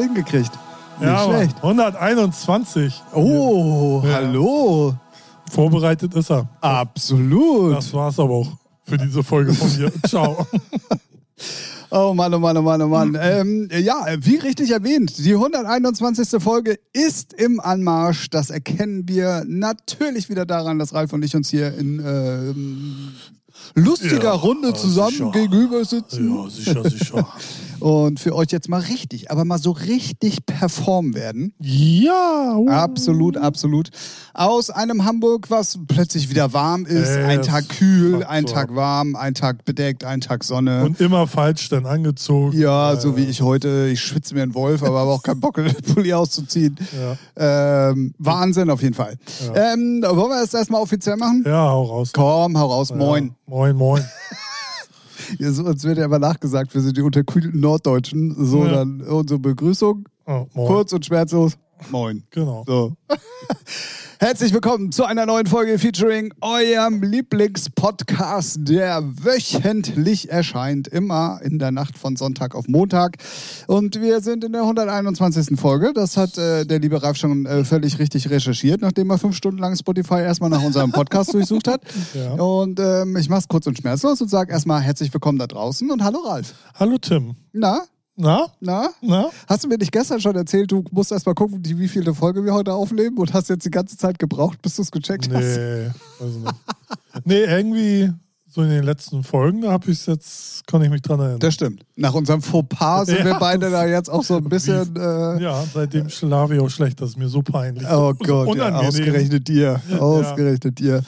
hingekriegt. Nicht Ja, schlecht. 121. Oh, Ja. hallo. Vorbereitet ist er. Absolut. Das war's aber auch für diese Folge von mir. Ciao. Oh Mann, oh Mann, oh Mann, oh Mann. Ähm, ja, wie richtig erwähnt, die 121. Folge ist im Anmarsch. Das erkennen wir natürlich wieder daran, dass Ralf und ich uns hier in ähm, lustiger Ja, Runde zusammen sicher. gegenüber sitzen. Ja, sicher, sicher. Und für euch jetzt mal richtig, aber mal so richtig performen werden. Ja. uh. Absolut, absolut. Aus einem Hamburg, was plötzlich wieder warm ist. Äh, ein Tag kühl, ein Tag warm, ein Tag bedeckt, ein Tag Sonne. Und immer falsch dann angezogen. Ja, Äh, so wie ich heute. Ich schwitze mir einen Wolf, aber habe auch keinen Bock, den Pulli auszuziehen. Ähm, Wahnsinn auf jeden Fall. Ähm, wollen wir das erstmal offiziell machen? Ja, hau raus. Komm, hau raus, moin. Ja, moin, moin. Ja, so, uns wird ja immer nachgesagt, wir sind die unterkühlten Norddeutschen. So, Ja. dann unsere Begrüßung. Oh. Kurz und schmerzlos. Moin. Genau. So. Herzlich willkommen zu einer neuen Folge featuring eurem Lieblingspodcast, der wöchentlich erscheint, immer in der Nacht von Sonntag auf Montag. Und wir sind in der 121. Folge. Das hat äh, der liebe Ralf schon äh, völlig richtig recherchiert, nachdem er fünf Stunden lang Spotify erstmal nach unserem Podcast durchsucht hat. Ja. Und ähm, ich mach's kurz und schmerzlos und sage erstmal herzlich willkommen da draußen und hallo Ralf. Hallo Tim. Na, Na? na? Na? Hast du mir nicht gestern schon erzählt, du musst erst mal gucken, die, wie viele Folge wir heute aufnehmen und hast jetzt die ganze Zeit gebraucht, bis du es gecheckt hast? Nee, nicht. nee, irgendwie so in den letzten Folgen, habe ich es jetzt, kann ich mich dran erinnern. Das stimmt. Nach unserem Fauxpas sind Ja. wir beide da jetzt auch so ein bisschen. Äh, ja, seitdem schlafe ich auch schlecht, das ist mir so peinlich. Oh so, Gott, ja, ausgerechnet dir. Ausgerechnet dir.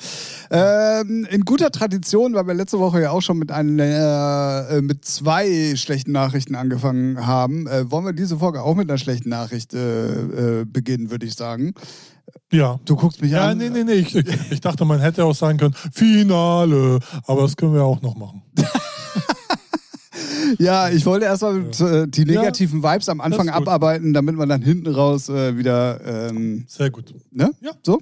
Ähm, in guter Tradition, weil wir letzte Woche ja auch schon mit, einer, äh, mit zwei schlechten Nachrichten angefangen haben, äh, wollen wir diese Folge auch mit einer schlechten Nachricht äh, äh, beginnen, würde ich sagen. Ja. Du guckst mich Ja, an. nee, nee, nee. Ich, ich dachte, man hätte auch sagen können, Finale. Aber das können wir auch noch machen. Ja, ich wollte erstmal äh, die negativen Vibes am Anfang das abarbeiten, damit man dann hinten raus äh, wieder ähm, Sehr gut. Ne? Ja. So?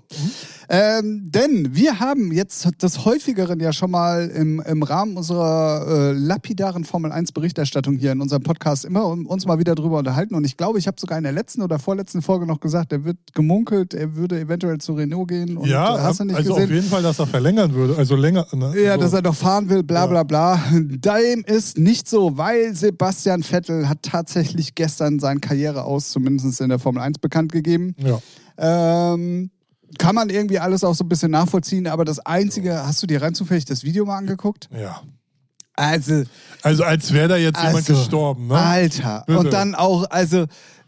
Ähm, denn wir haben jetzt des Häufigeren ja schon mal im, im Rahmen unserer äh, lapidaren Formel 1 Berichterstattung hier in unserem Podcast immer uns mal wieder drüber unterhalten. Und ich glaube, ich habe sogar in der letzten oder vorletzten Folge noch gesagt, er wird gemunkelt, er würde eventuell zu Renault gehen. Und ja, äh, hast du nicht also gesehen? auf jeden Fall, dass er verlängern würde. Also länger. Ne? Ja, so. dass er doch fahren will, bla bla bla. Dem ist nicht so, weil Sebastian Vettel hat tatsächlich gestern seine Karriere aus, zumindest in der Formel 1 bekannt gegeben. ja. Ähm, kann man irgendwie alles auch so ein bisschen nachvollziehen, aber das Einzige, hast du dir rein zufällig das Video mal angeguckt? ja. Also, Also als wäre da jetzt jemand also gestorben. Ne? Alter. Bitte. Und dann auch, also,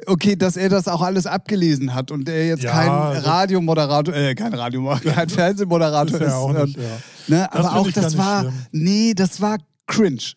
okay, dass er das auch alles abgelesen hat und er jetzt Ja, kein Radiomoderator, äh, kein Radiomoderator, kein Fernsehmoderator Ist ist. auch und, nicht, ja. ne, aber auch das nicht war, schlimm. nee, das war cringe.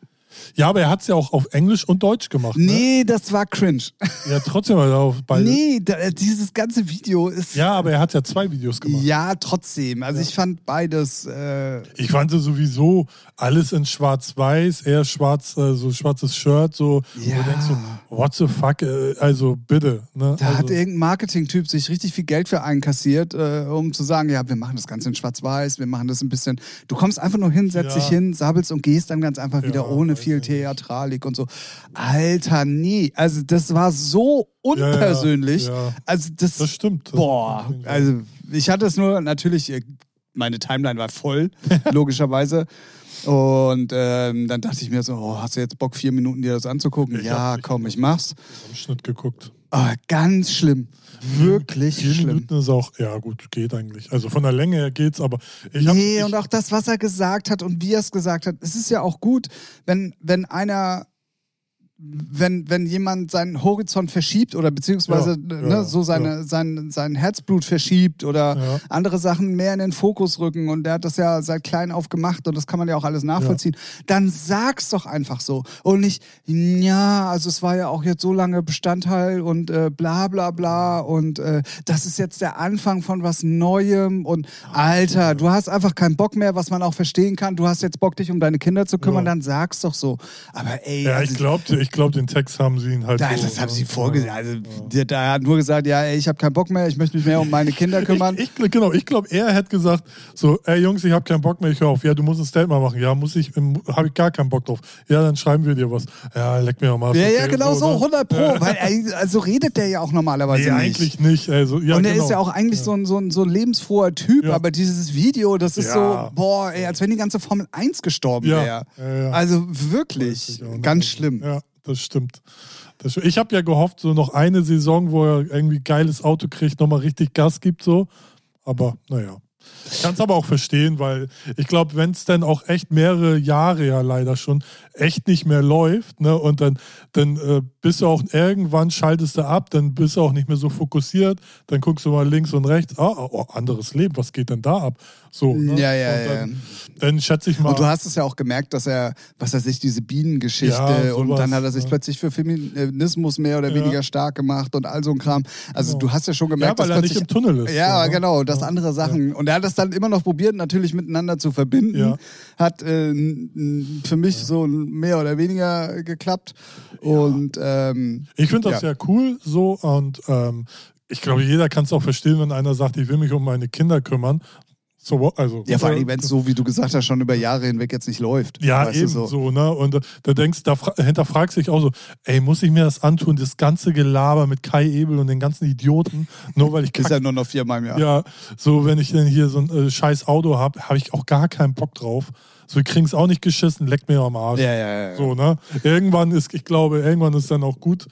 Ja, aber er hat es ja auch auf Englisch und Deutsch gemacht. Ne? Nee, das war cringe. Ja, trotzdem hat er auf beide. Nee, da, dieses ganze Video ist. Ja, aber er hat ja zwei Videos gemacht. Ja, trotzdem. Also ich fand beides. Äh, Ich fand sie sowieso alles in schwarz-weiß, eher schwarz, äh, so schwarzes Shirt, so. Ja. Wo du denkst so, what the fuck, äh, also bitte. Ne? Da also, hat irgendein Marketing-Typ sich richtig viel Geld für einkassiert, äh, um zu sagen, ja, wir machen das Ganze in Schwarz-Weiß, wir machen das ein bisschen. Du kommst einfach nur hin, setzt Ja. dich hin, sabbelst und gehst dann ganz einfach wieder Ja, ohne viel. Theatralik und so. Alter, nee. Also das war so ja, unpersönlich. Ja, Also das. das stimmt. Das boah. Also ich hatte es nur natürlich. Meine Timeline war voll, logischerweise. Und ähm, dann dachte ich mir so, oh, hast du jetzt Bock, vier Minuten dir das anzugucken? Ich ja, hab- ich komm, ich mach's. am Schnitt geguckt. Oh, ganz schlimm. Wirklich Vier schlimm. Minuten ist auch, ja gut, geht eigentlich. Also von der Länge her geht's, aber ich hab, Nee, ich, und auch das, was er gesagt hat und wie er es gesagt hat, es ist ja auch gut, wenn, wenn einer, wenn, wenn jemand seinen Horizont verschiebt oder beziehungsweise Ja, ne, ja, so seine, sein, sein Herzblut verschiebt oder Ja. andere Sachen mehr in den Fokus rücken und der hat das ja seit klein auf gemacht und das kann man ja auch alles nachvollziehen, dann sag's doch einfach so und nicht, ja, also es war ja auch jetzt so lange Bestandteil und äh, bla bla bla und äh, das ist jetzt der Anfang von was Neuem und Alter, du hast einfach keinen Bock mehr, was man auch verstehen kann, du hast jetzt Bock, dich um deine Kinder zu kümmern, Ja. dann sag's doch so. Aber ey, ja, also, ich glaube, ich glaube, den Text haben sie ihn halt. Da, so, das haben ne? sie vorgesehen. Also, Ja. der, der hat nur gesagt, ja, ey, ich habe keinen Bock mehr, ich möchte mich mehr um meine Kinder kümmern. Ich, ich, genau, ich glaube, er hätte gesagt, so, ey Jungs, ich habe keinen Bock mehr, ich höre auf. Ja, du musst ein Statement machen. Ja, muss ich, habe ich gar keinen Bock drauf. Ja, dann schreiben wir dir was. Ja, leck mir mal. ja, okay, ja, genau so, ne? 100 Pro. Weil, ey, also redet der ja auch normalerweise Nee, nicht. eigentlich nicht. Also, ja, und er genau. ist ja auch eigentlich so, ein, so, ein, so ein lebensfroher Typ, Ja. aber dieses Video, das ist Ja. so, boah, ey, als wenn die ganze Formel 1 gestorben Ja. wäre. Ja, ja. Also wirklich, ganz schlimm. Ja, das stimmt. Das stimmt. Ich habe ja gehofft, so noch eine Saison, wo er irgendwie geiles Auto kriegt, nochmal richtig Gas gibt, so. Aber naja. Ich kann es aber auch verstehen, weil ich glaube, wenn es dann auch echt mehrere Jahre ja leider schon echt nicht mehr läuft, ne, und dann, dann äh, bist du auch irgendwann schaltest du ab, dann bist du auch nicht mehr so fokussiert, dann guckst du mal links und rechts, ah, oh, anderes Leben, was geht denn da ab? So, ne? Ja, ja, dann, ja. Dann schätze ich mal. Und du hast es ja auch gemerkt, dass er, was er sich, diese Bienengeschichte Ja, und dann hat er sich ja. plötzlich für Feminismus mehr oder Ja. weniger stark gemacht und all so ein Kram. Also Genau. du hast ja schon gemerkt, dass er nicht plötzlich im Tunnel ist. Ja, ne? genau, das Ja. andere Sachen. Und er hat das dann immer noch probiert, natürlich miteinander zu verbinden. Hat äh, für mich so mehr oder weniger geklappt. Und ähm, Ich finde das Ja. sehr cool so und ähm, ich glaube, jeder kann es auch verstehen, wenn einer sagt, ich will mich um meine Kinder kümmern. So, what? also, ja, vor allem, wenn es so, wie du gesagt hast, schon über Jahre hinweg jetzt nicht läuft. Ja, eben so. ne? Und äh, da denkst da fra- hinterfragst dich auch so, ey, muss ich mir das antun, das ganze Gelaber mit Kai Ebel und den ganzen Idioten, nur weil ich Ist ja nur noch viermal im Jahr. ja, so wenn ich denn hier so ein äh, scheiß Auto habe, habe ich auch gar keinen Bock drauf. So, wir kriegen es auch nicht geschissen, leckt mir am Arsch. ja, ja. ja. So, ne? Irgendwann ist, ich glaube, irgendwann ist dann auch gut.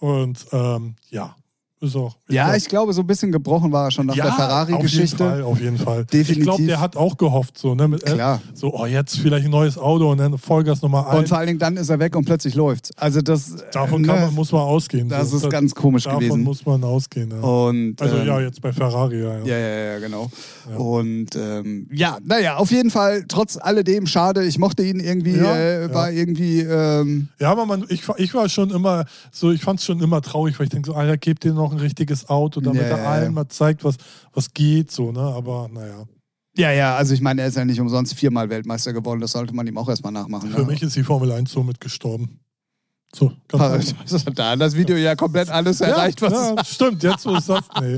Und ähm, ja, ist auch. Ja, glaub- ich glaube, so ein bisschen gebrochen war er schon nach der Auf jeden Ferrari-Geschichte. Fall, auf jeden Fall. Definitiv. Ich glaube, der hat auch gehofft, so, ne? Mit, äh, Klar. So, oh, jetzt vielleicht ein neues Auto und dann Vollgas nochmal ein. Und vor allen Dingen dann ist er weg und plötzlich läuft's. Also das, Davon äh, ne, man, muss man ausgehen. das so. ist ganz komisch Davon gewesen. muss man ausgehen, ja. Und, also ähm, ja, jetzt bei Ferrari, ja. ja. Ja, ja, ja, genau. Ja. Und ähm, ja, naja, auf jeden Fall, trotz alledem, schade. Ich mochte ihn irgendwie, Ja, äh, ja. war irgendwie, ähm, Ja, aber man, ich, ich war schon immer so, ich fand es schon immer traurig, weil ich denke so, Alter, gebt dir noch ein richtiges Auto, damit Ja, er ja, allen ja. mal zeigt, was, was geht, so, ne? Aber naja. ja, ja, also ich meine, er ist ja nicht umsonst viermal Weltmeister geworden. Das sollte man ihm auch erstmal nachmachen. Für ne? mich ist die Formel 1 somit gestorben. So, ganz. Also, da hat das Video ja komplett alles erreicht, was ja, stimmt, jetzt wo es sagt, nee.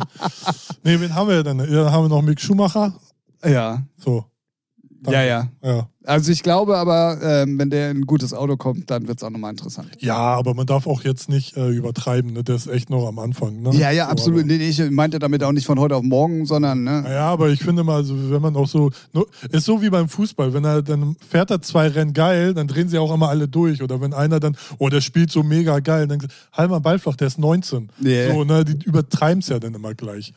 Nee, wen haben wir denn? Ja, haben wir noch Mick Schumacher. ja, So. Dann- ja, ja. Ja. Also ich glaube aber, ähm, wenn der in ein gutes Auto kommt, dann wird es auch nochmal interessant. ja, aber man darf auch jetzt nicht äh, übertreiben, ne? Der ist echt noch am Anfang. Ne? Ja, ja, So, absolut. aber- Nee, ich meinte damit auch nicht von heute auf morgen, sondern, ne? Ja, aber ich finde mal, also wenn man auch so, ist so wie beim Fußball, wenn er dann fährt er zwei Rennen geil, dann drehen sie auch immer alle durch. Oder wenn einer dann, oh, der spielt so mega geil, dann halt mal Ball flach, der ist 19. Yeah. So, ne, die übertreiben es ja dann immer gleich.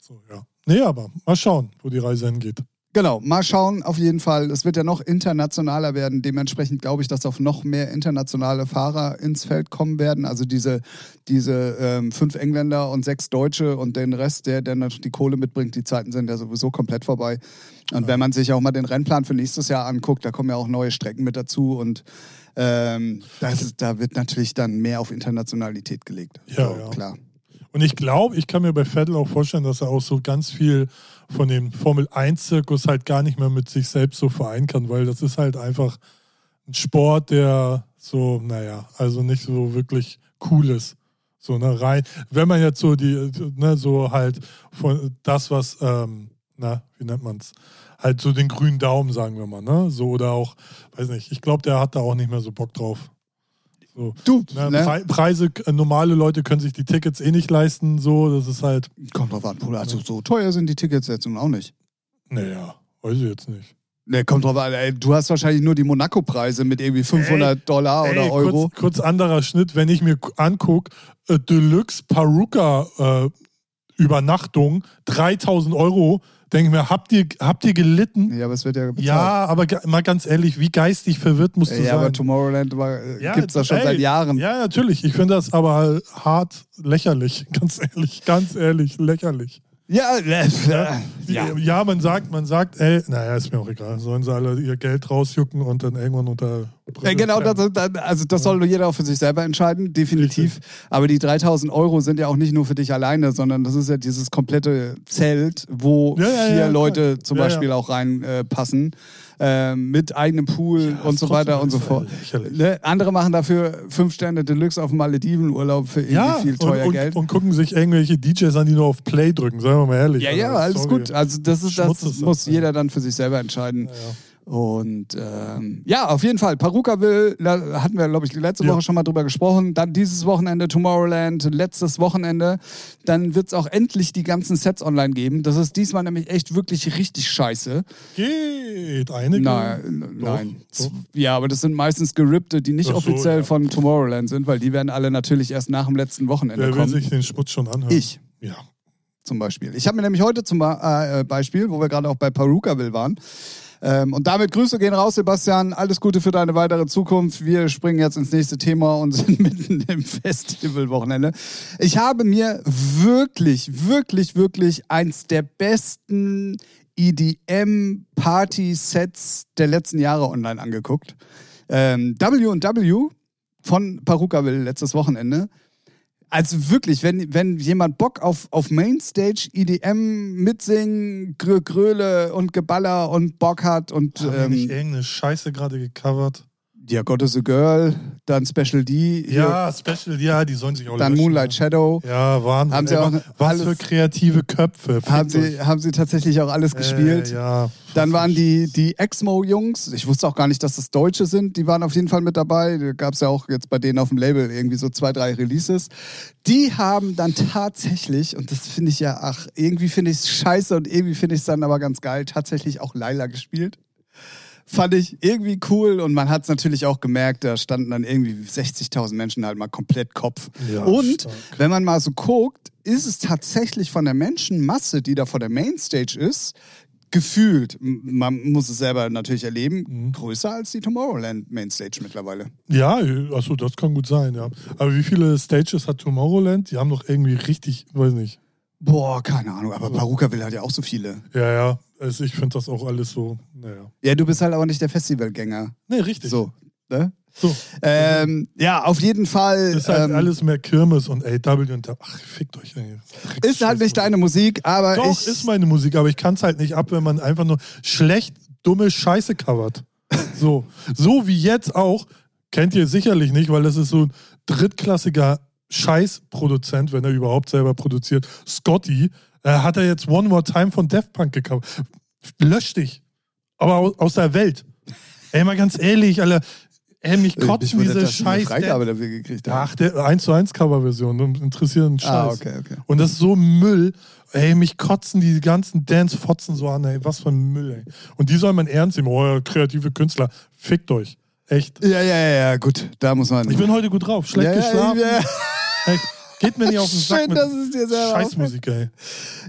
So, ja. Nee, aber mal schauen, wo die Reise hingeht. Genau, mal schauen, auf jeden Fall. Es wird ja noch internationaler werden. Dementsprechend glaube ich, dass auf noch mehr internationale Fahrer ins Feld kommen werden. Also diese, diese ähm, fünf Engländer und sechs Deutsche und den Rest, der, der natürlich die Kohle mitbringt, die Zeiten sind ja sowieso komplett vorbei. Und wenn man sich auch mal den Rennplan für nächstes Jahr anguckt, da kommen ja auch neue Strecken mit dazu und ähm, das da wird natürlich dann mehr auf Internationalität gelegt. Ja, so, ja. klar. Und ich glaube, ich kann mir bei Vettel auch vorstellen, dass er auch so ganz viel von dem Formel-1-Zirkus halt gar nicht mehr mit sich selbst so vereinen kann, weil das ist halt einfach ein Sport, der so, naja, also nicht so wirklich cool ist. So, ne, rein, wenn man jetzt so die, ne, so halt von das, was, ähm, na, wie nennt man's? Halt so den grünen Daumen, sagen wir mal, ne? So oder auch, weiß nicht, ich glaube, der hat da auch nicht mehr so Bock drauf. So. Du, Ne, ne? Pre Preise, äh, normale Leute können sich die Tickets eh nicht leisten, so, das ist halt, kommt drauf an. Bruder. Also so teuer sind die Tickets jetzt nun auch nicht. naja, weiß ich jetzt nicht. Ne, kommt drauf an. Ey, du hast wahrscheinlich nur die Monaco-Preise mit irgendwie 500 Dollar oder Ey, Euro. Kurz, kurz anderer Schnitt, wenn ich mir angucke, äh, Deluxe Paruka äh, Übernachtung, 3000 Euro, denke ich mir, habt ihr, habt ihr gelitten? Ja, aber es wird ja bezahlt. Ja, aber mal ganz ehrlich, wie geistig verwirrt musst du ja, aber sein? Tomorrowland war, äh, Ja, gibt's das schon ey, seit Jahren. Ja, natürlich. Ich finde das aber hart lächerlich. Ganz ehrlich, ganz ehrlich, lächerlich. Ja, äh, Ja, ja. ja man sagt, man sagt, ey, naja, ist mir auch egal. Sollen sie alle ihr Geld rausjucken und dann irgendwann unter. Ja, genau, das, das, also das soll nur jeder auch für sich selber entscheiden, definitiv. Aber die 3000 Euro sind ja auch nicht nur für dich alleine, sondern das ist ja dieses komplette Zelt, wo Ja, ja, vier Leute klar. zum Beispiel auch reinpassen. Äh, ähm, mit eigenem Pool Ja, und so weiter und so fort. Ne? Andere machen dafür fünf Sterne Deluxe auf dem Maledivenurlaub für irgendwie Ja, viel teuer und, Geld. und, und gucken sich irgendwelche DJs an, die nur auf Play drücken, sagen wir mal ehrlich. ja, ja, alles sorry. gut. Also das ist Schmutz das muss das, jeder dann für sich selber entscheiden. Ja. Und ähm, ja, auf jeden Fall. Paruka will, da hatten wir, glaube ich, letzte Ja. Woche schon mal drüber gesprochen. Dann dieses Wochenende Tomorrowland, letztes Wochenende. Dann wird es auch endlich die ganzen Sets online geben. Das ist diesmal nämlich echt wirklich richtig scheiße. Geht, einige. Nein, Doch, nein. doch. Ja, aber das sind meistens gerippte, die nicht so, offiziell ja. von Tomorrowland sind, weil die werden alle natürlich erst nach dem letzten Wochenende Wer will kommen. sich den Schmutz schon anhören? Ich Ja. zum Beispiel. Ich habe mir nämlich heute zum äh, Beispiel, wo wir gerade auch bei Perukaville waren, ähm, und damit Grüße gehen raus, Sebastian. Alles Gute für deine weitere Zukunft. Wir springen jetzt ins nächste Thema und sind mitten im Festivalwochenende. Ich habe mir wirklich, wirklich, wirklich eins der besten EDM-Party-Sets der letzten Jahre online angeguckt. Ähm, W&W von Perukaville letztes Wochenende. Also wirklich, wenn, wenn jemand Bock auf, auf Mainstage EDM mitsingen, Grö Gröle und Geballer und Bock hat und Haben nicht ähm, irgendeine Scheiße gerade gecovert? Ja, God is a Girl, dann Special D, hier, Ja, Special, ja, die sollen sich auch dann löschen, Moonlight ne? Shadow. Ja, Wahnsinn. Haben sie auch wa- was alles- für kreative Köpfe. Haben sie, haben sie tatsächlich auch alles euch. gespielt. Äh, ja. Dann waren die, die Exmo-Jungs, ich wusste auch gar nicht, dass das Deutsche sind, die waren auf jeden Fall mit dabei. Da gab es ja auch jetzt bei denen auf dem Label irgendwie so zwei, drei Releases. Die haben dann tatsächlich, und das finde ich ja, ach, irgendwie finde ich es scheiße und irgendwie finde ich es dann aber ganz geil, tatsächlich auch Laila gespielt. Fand ich irgendwie cool und man hat es natürlich auch gemerkt, da standen dann irgendwie 60.000 Menschen halt mal komplett Kopf. Ja, und stark. wenn man mal so guckt, ist es tatsächlich von der Menschenmasse, die da vor der Mainstage ist, gefühlt, man muss es selber natürlich erleben, Mhm. größer als die Tomorrowland Mainstage mittlerweile. Ja, achso, das kann gut sein, ja. Aber wie viele Stages hat Tomorrowland? Die haben doch irgendwie richtig, weiß nicht. Boah, keine Ahnung, aber Perukaville hat ja auch so viele. Ja, ja. Also ich finde das auch alles so, naja. Ja, du bist halt aber nicht der Festivalgänger. Nee, richtig. So, ne? So. Ähm, ja, auf jeden Fall. Ist halt ähm, alles mehr Kirmes und AW und da. Ach, fickt euch, ey. ist halt nicht deine Musik, aber Doch, ich. ist meine Musik, aber ich kann es halt nicht ab, wenn man einfach nur schlecht, dumme Scheiße covert. So. So wie jetzt auch, kennt ihr sicherlich nicht, weil das ist so ein drittklassiger Scheißproduzent, wenn er überhaupt selber produziert. Scotty, äh, hat er jetzt One More Time von Def Punk gecovert. Lösch dich. Aber aus, der Welt. Ey, mal ganz ehrlich, Alter. Ey, mich Mich kotzen wundert, diese dass du eine Scheiß. Freigabe dafür gekriegt. Ach, der 1 zu 1 Coverversion, interessiert einen Scheiß. Ah, okay, okay. Und das ist so Müll. Ey, mich kotzen die ganzen Dance-Fotzen so an, ey. Was für ein Müll, ey. Und die soll man ernst nehmen. Oh, ja, kreative Künstler. Fickt euch. Echt. Ja, ja, ja, ja, gut. Da muss man. Ich bin heute gut drauf. Schlecht ja, geschlafen. Ja, Ey, geht mir nicht auf den Sack Schön, mit dass es dir selber Scheißmusik, ey.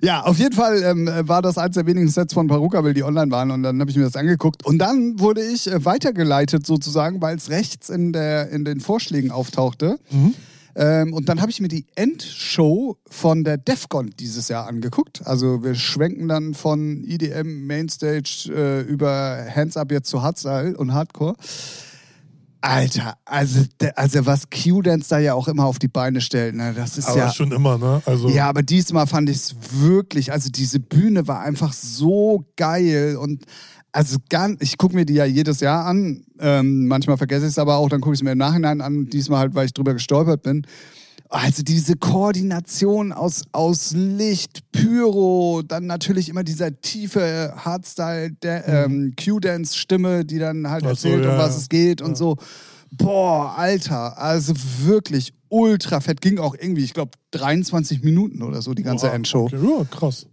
Ja, auf jeden Fall ähm, war das eins der wenigen Sets von Perukaville, die online waren. Und dann habe ich mir das angeguckt. Und dann wurde ich äh, weitergeleitet sozusagen, weil es rechts in, der, in den Vorschlägen auftauchte. Mhm. Ähm, und dann habe ich mir die Endshow von der DEFCON dieses Jahr angeguckt. Also wir schwenken dann von EDM Mainstage äh, über Hands Up jetzt zu Hardstyle und Hardcore. Alter, also, also was Q-Dance da ja auch immer auf die Beine stellt, ne, das ist Aber ja... schon immer, ne? Also, Ja, aber diesmal fand ich es wirklich, also diese Bühne war einfach so geil und also ganz, ich gucke mir die ja jedes Jahr an. Ähm, manchmal vergesse ich es aber auch, dann gucke ich es mir im Nachhinein an. Diesmal halt, weil ich drüber gestolpert bin. Also diese Koordination aus, aus Licht, Pyro, dann natürlich immer dieser tiefe Hardstyle, der, ähm, Q-Dance-Stimme, die dann halt so, erzählt, um ja, was ja. es geht und Ja. so. Boah, Alter, also wirklich ultra fett. Ging auch irgendwie, ich glaube, 23 Minuten oder so, die ganze Oha, Endshow. Okay. Ja, krass.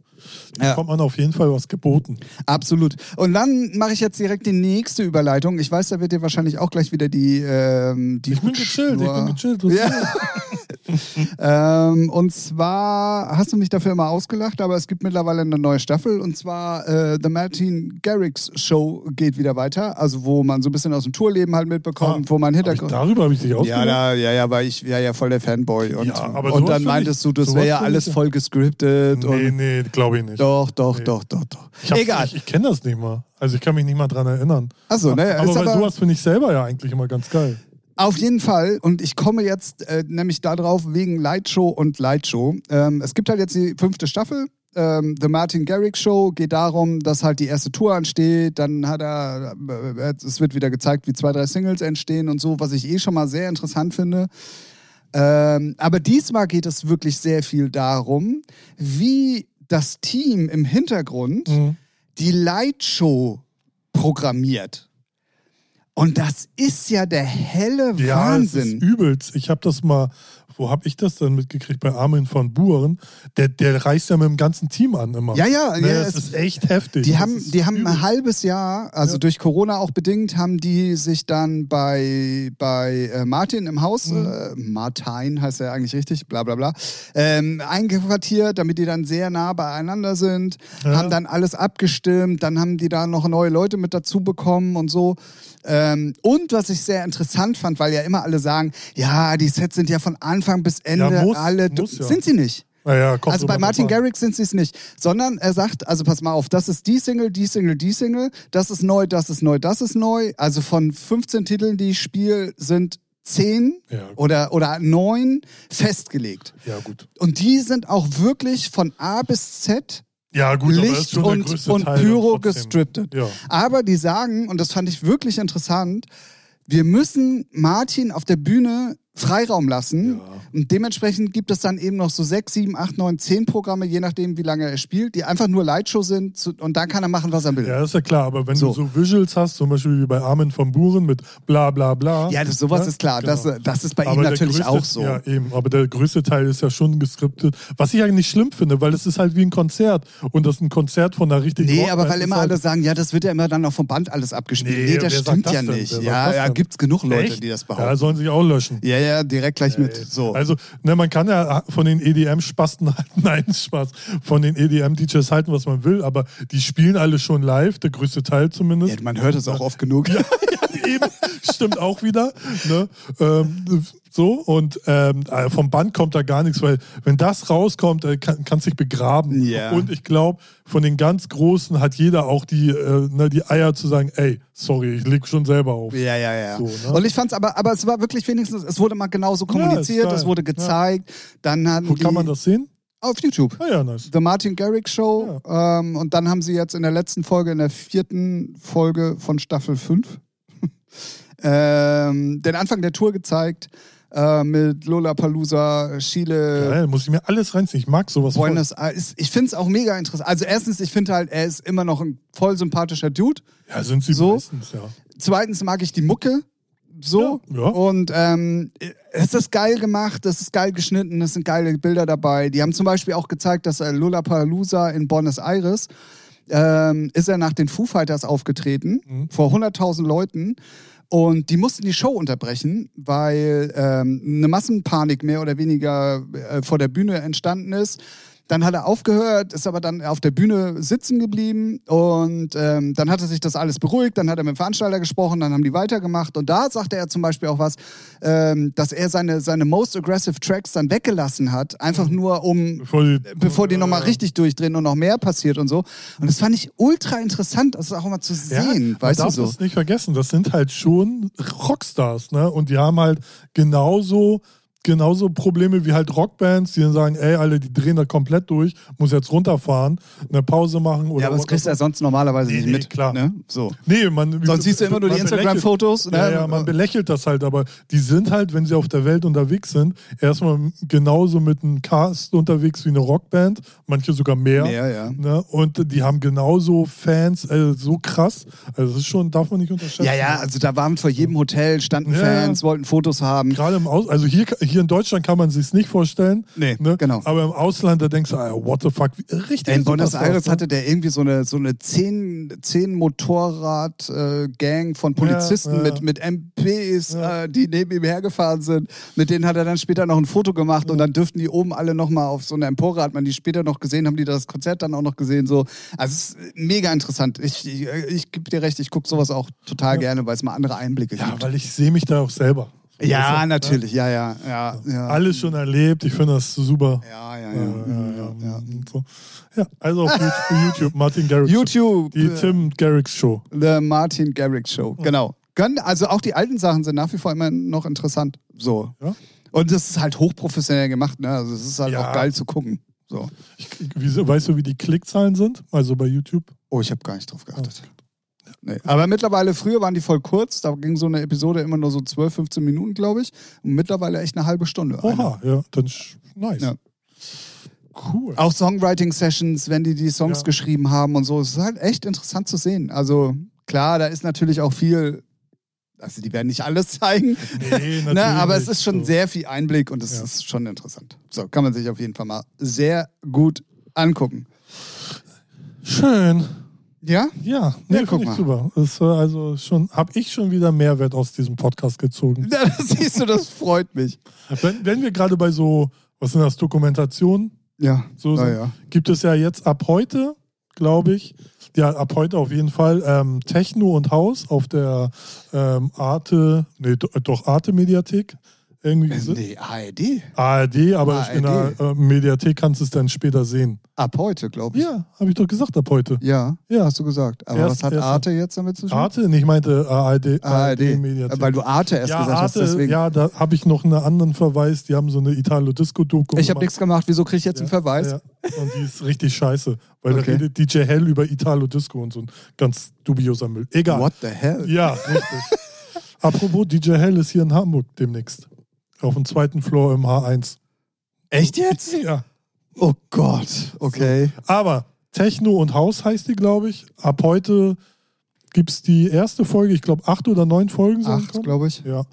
Da Ja. kommt man auf jeden Fall was geboten. Absolut. Und dann mache ich jetzt direkt die nächste Überleitung. Ich weiß, da wird dir wahrscheinlich auch gleich wieder die. Ähm, die Ich bin gechillt, ich bin gechillt. Was Ja. ähm, und zwar hast du mich dafür immer ausgelacht, aber es gibt mittlerweile eine neue Staffel und zwar äh, The Martin Garrix Show geht wieder weiter. Also wo man so ein bisschen aus dem Tourleben halt mitbekommt, Ah, wo man Hab ich, Hintergrund. darüber habe ich dich Ja, ausgelacht. da, ja, ja, weil ich ja, ja voll der Fanboy. Und, Ja, aber und dann meintest du, das wäre ja alles ich- voll gescriptet. nee, nee, glaube ich nicht. Doch, doch, Nee. doch, doch, doch. Ich Egal. nicht- Ich kenne das nicht mal. Also ich kann mich nicht mal dran erinnern. Achso, ne? aber ist bei aber sowas finde ich selber ja eigentlich immer ganz geil. Auf jeden Fall. Und ich komme jetzt äh, nämlich darauf wegen Lightshow und Lightshow. Ähm, es gibt halt jetzt die fünfte Staffel. ähm, The Martin Garrix Show geht darum, dass halt die erste Tour ansteht, dann hat er, äh, es wird wieder gezeigt, wie zwei, drei Singles entstehen und so, was ich eh schon mal sehr interessant finde. Ähm, aber diesmal geht es wirklich sehr viel darum, wie das Team im Hintergrund Mhm. die Lightshow programmiert. Und das ist ja der helle Ja, es ist Wahnsinn. übelst. Ich habe das mal, wo habe ich das dann mitgekriegt? Bei Armin von Buren. Der, der reist ja mit dem ganzen Team an immer. Ja, ja, Ne, ja, das es- ist echt heftig. Die Das haben, ist die haben ein halbes Jahr, also Ja. durch Corona auch bedingt, haben die sich dann bei, bei äh, Martin im Haus, Mhm. äh, Martin heißt er eigentlich richtig, bla bla bla, ähm, eingequartiert, damit die dann sehr nah beieinander sind, haben dann alles abgestimmt, dann haben die da noch neue Leute mit dazu bekommen und so. Ähm, und was ich sehr interessant fand, weil ja immer alle sagen, ja, die Sets sind ja von Anfang bis Ende Ja, muss, alle, muss ja. sind sie nicht. Naja, Also bei Martin. Garrix sind sie es nicht, sondern er sagt, also pass mal auf, das ist die Single, die Single, die Single, das ist neu, das ist neu, das ist neu. Also von 15 Titeln, die ich spiele, sind 10 Ja. oder, oder 9 festgelegt. Ja, gut. Und die sind auch wirklich von A bis Z Ja, gut, aber das ist Licht und, und Teil Pyro gestriptet. Ja. Aber die sagen, und das fand ich wirklich interessant, wir müssen Martin auf der Bühne Freiraum lassen. Ja. Und dementsprechend gibt es dann eben noch so sechs, sieben, acht, neun, zehn Programme, je nachdem, wie lange er spielt, die einfach nur Lightshow sind und da kann er machen, was er will. Ja, ist ja klar, aber wenn So. du so Visuals hast, zum Beispiel wie bei Armin von Buren mit bla bla bla. Ja, das, sowas ne? ist klar. Genau. Das, das ist bei ihm Aber der natürlich größte, auch so. Ja, eben. Aber der größte Teil ist ja schon geskriptet. Was ich eigentlich nicht schlimm finde, weil es ist halt wie ein Konzert. Und das ist ein Konzert von einer richtigen Nee, Rockband aber weil immer halt, alle sagen, ja, das wird ja immer dann auch vom Band alles abgespielt. Nee, Nee, das stimmt das ja nicht. Ja, ja, gibt's genug Leute, Echt? die das Ja, behaupten. sollen sich auch löschen. Ja, ja, direkt gleich mit. So. Also, ne, man kann ja von den EDM-Spasten halten, nein, Spaß, von den EDM-DJs halten, was man will, aber die spielen alle schon live, der größte Teil zumindest. ja, man hört es auch oft genug. Ja, eben, stimmt auch wieder. Ne? Ähm, so, und ähm, äh, vom Band kommt da gar nichts, weil wenn das rauskommt, äh, kann es sich begraben. Ja. Und ich glaube, von den ganz Großen hat jeder auch die, äh, ne, die Eier zu sagen, ey, sorry, ich leg schon selber auf. Ja, ja, ja. So, ne? Und ich fand's aber, aber es war wirklich wenigstens, es wurde mal genauso kommuniziert, geil. es wurde gezeigt. Dann haben Wo die, kann man das sehen? Auf YouTube. Ah ja, nice. The Martin Garrix Show. Ähm, und dann haben sie jetzt in der letzten Folge, in der vierten Folge von Staffel 5, ähm, den Anfang der Tour gezeigt. Äh, mit Lollapalooza, Chile, Geil, muss ich mir alles reinziehen. Ich mag sowas. Buenos Aires. Ich finde es auch mega interessant. Also erstens, ich finde halt, er ist immer noch ein voll sympathischer Dude. Ja, sind sie So? meistens, ja. Zweitens mag ich die Mucke. So. Ja, ja. Und ähm, es ist geil gemacht, es ist geil geschnitten, es sind geile Bilder dabei. Die haben zum Beispiel auch gezeigt, dass äh, Lollapalooza in Buenos Aires ähm, ist er nach den Foo Fighters aufgetreten, Mhm. vor 100.000 Leuten. Und die mussten die Show unterbrechen, weil ähm, eine Massenpanik mehr oder weniger äh, vor der Bühne entstanden ist. Dann hat er aufgehört, ist aber dann auf der Bühne sitzen geblieben und ähm, dann hatte sich das alles beruhigt. Dann hat er mit dem Veranstalter gesprochen, dann haben die weitergemacht und da sagte er zum Beispiel auch was, ähm, dass er seine, seine most aggressive Tracks dann weggelassen hat, einfach nur um Bevor die, bevor die nochmal richtig durchdrehen und noch mehr passiert und so. Und das fand ich ultra interessant, das auch mal zu sehen, man weißt du so. das nicht vergessen, das sind halt schon Rockstars, ne? Und die haben halt genauso, genauso Probleme wie halt Rockbands, die dann sagen, ey, alle, die drehen da komplett durch, muss jetzt runterfahren, eine Pause machen oder Ja, aber das kriegst du ja sonst normalerweise Nee, nicht nee, mit. klar. Ne? So. Nee, man, Sonst siehst du immer nur die Instagram-Fotos. Ne? Ja, ja, man belächelt das halt, aber die sind halt, wenn sie auf der Welt unterwegs sind, erstmal genauso mit einem Cast unterwegs wie eine Rockband, manche sogar mehr. Mehr, ja. Ne? Und die haben genauso Fans, äh, so krass. Also das ist schon, darf man nicht unterschätzen. Ja, ja, also da waren vor jedem Hotel, standen Ja, Fans, wollten Fotos haben. Gerade im Aus, also hier, hier in Deutschland kann man sich nicht vorstellen. Nee, ne? genau. Aber im Ausland, da denkst du, ah, what the fuck, richtig. In Buenos Aires ne? hatte der irgendwie so eine, so eine zehn, zehn Motorrad-Gang von Polizisten Ja, ja. mit, mit MPs, Ja. äh, die neben ihm hergefahren sind. Mit denen hat er dann später noch ein Foto gemacht und dann dürften die oben alle nochmal auf so eine Empore, hat man die später noch gesehen, haben die das Konzert dann auch noch gesehen. So. Also es ist mega interessant. Ich, ich, ich gebe dir recht, ich gucke sowas auch total gerne, weil es mal andere Einblicke Ja, gibt. weil ich sehe mich da auch selber. Ja, du, natürlich, ja, ja, ja. ja. Alles schon erlebt, ich finde das super. Ja, ja, Ja, ja. ja, ja, ja. und So. ja, also auf YouTube, Martin Garrix. YouTube, Die äh, Tim Garrix Show. The Martin Garrix Show, genau. Also auch die alten Sachen sind nach wie vor immer noch interessant. So. Und das ist halt hochprofessionell gemacht, ne? Also es ist halt auch geil zu gucken. So. Ich, wie, weißt du, wie die Klickzahlen sind? Also bei YouTube? Oh, ich habe gar nicht drauf geachtet. Nee. Aber mittlerweile, früher waren die voll kurz, da ging so eine Episode immer nur so 12, 15 Minuten, glaube ich. Und mittlerweile echt eine halbe Stunde. eine. Oha, ja, dann nice. Ja. Cool. Auch Songwriting-Sessions, wenn die die Songs Ja. geschrieben haben und so. Es ist halt echt interessant zu sehen. Also klar, da ist natürlich auch viel, also die werden nicht alles zeigen, Nee, natürlich ne, aber es ist schon So. sehr viel Einblick und es Ja. ist schon interessant. So, kann man sich auf jeden Fall mal sehr gut angucken. Schön. Ja? Ja, nee, Ja, guck mal. super. Das war also schon, habe ich schon wieder Mehrwert aus diesem Podcast gezogen. Ja, das siehst du, das freut mich. Wenn, wenn wir gerade bei so, was sind das, Dokumentationen, Ja, so sind, naja. gibt es ja jetzt ab heute, glaube ich, ja, ab heute auf jeden Fall ähm, Techno und Haus auf der ähm, Arte, nee, do- doch Arte-Mediathek. Irgendwie Äh, gesehen. Nee, ARD. ARD, aber ARD. in der äh, Mediathek kannst du es dann später sehen. Ab heute, glaube ich. Ja, habe ich doch gesagt, ab heute. Ja, Ja. hast du gesagt. Aber Erst- was hat Arte jetzt damit zu tun? Arte? Nee, ich meinte ARD, ARD. Mediathek. Weil du Arte erst ja, gesagt Arte, hast, deswegen. ja, da habe ich noch einen anderen Verweis. Die haben so eine Italo-Disco-Doku ich habe nichts gemacht, wieso kriege ich jetzt Ja, einen Verweis? Ja, und die ist richtig scheiße. Weil Okay. da redet DJ Hell über Italo-Disco und so ein ganz dubioser Müll. Egal. What the hell? Ja, richtig. Apropos, DJ Hell ist hier in Hamburg demnächst. Auf dem zweiten Floor im H1. Echt jetzt? Ja. Oh Gott, okay. Aber Techno und Haus heißt die, glaube ich. Ab heute gibt es die erste Folge. Ich glaube, acht oder neun Folgen sollen Acht, glaube ich. Ja.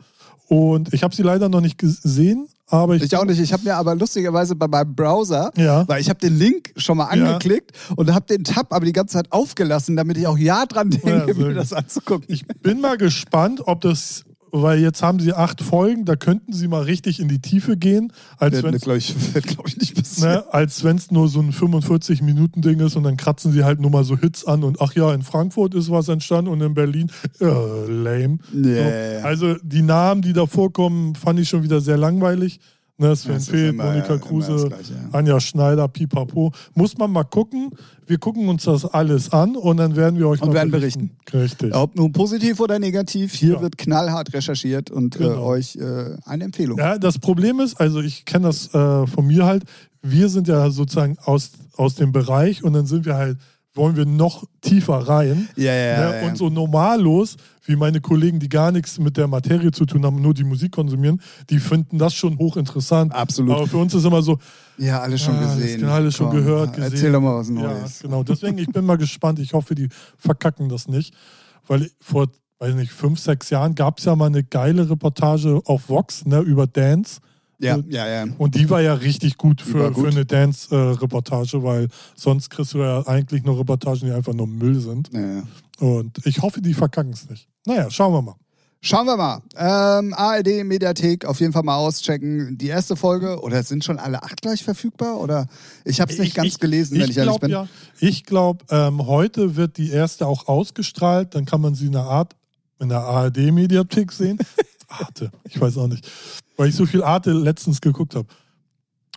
Und ich habe sie leider noch nicht gesehen, aber ich. Ich auch nicht. Ich habe mir aber lustigerweise bei meinem Browser, Ja. weil ich habe den Link schon mal Ja. angeklickt und habe den Tab aber die ganze Zeit aufgelassen, damit ich auch ja dran denke, Ja, mir das anzugucken. Ich bin mal gespannt, ob das, weil jetzt haben sie acht Folgen, da könnten sie mal richtig in die Tiefe gehen, als wenn glaube ich, glaub ich, nicht passieren. ne, als wenn es nur so ein 45-Minuten-Ding ist und dann kratzen sie halt nur mal so Hits an und ach ja, in Frankfurt ist was entstanden und in Berlin, äh, lame. Yeah. So, also die Namen, die da vorkommen, fand ich schon wieder sehr langweilig. Ne, Sven Das immer, Monika Kruse, Gleiche, ja. Anja Schneider, Pipapo. Muss man mal gucken. Wir gucken uns das alles an und dann werden wir euch Und mal werden Richtig. Ob nun positiv oder negativ, hier Ja. wird knallhart recherchiert und äh, Genau. euch äh, eine Empfehlung. Ja, das Problem ist, also ich kenne das äh, von mir halt, wir sind ja sozusagen aus, aus dem Bereich und dann sind wir halt, wollen wir noch tiefer rein. Ja, ja, ne? ja, ja. Und so normallos, wie meine Kollegen, die gar nichts mit der Materie zu tun haben, nur die Musik konsumieren, die finden das schon hochinteressant. Absolut. Aber für uns ist immer so, Ja, alles schon Ah, gesehen. genau, alles schon gehört, gesehen. Erzähl doch mal was ja, Neues. genau. Deswegen, ich bin mal gespannt. Ich hoffe, die verkacken das nicht. Weil vor, weiß nicht, fünf, sechs Jahren gab es ja mal eine geile Reportage auf Vox ne, über Dance. Ja, ja, ja. Und die war ja richtig gut für, gut. für eine Dance-Reportage, weil sonst kriegst du ja eigentlich nur Reportagen, die einfach nur Müll sind. ja. Und ich hoffe, die verkacken es nicht. Naja, schauen wir mal. Schauen wir mal. Ähm, ARD Mediathek auf jeden Fall mal auschecken. Die erste Folge, oder sind schon alle acht gleich verfügbar? Oder ich habe es nicht Ich- ganz ich- gelesen, wenn ich, ehrlich glaub, bin. Ja, ich glaube, ähm, heute wird die erste auch ausgestrahlt. Dann kann man sie in der Art in der ARD-Mediathek sehen. Arte, ich weiß auch nicht. Weil ich so viel Arte letztens geguckt habe.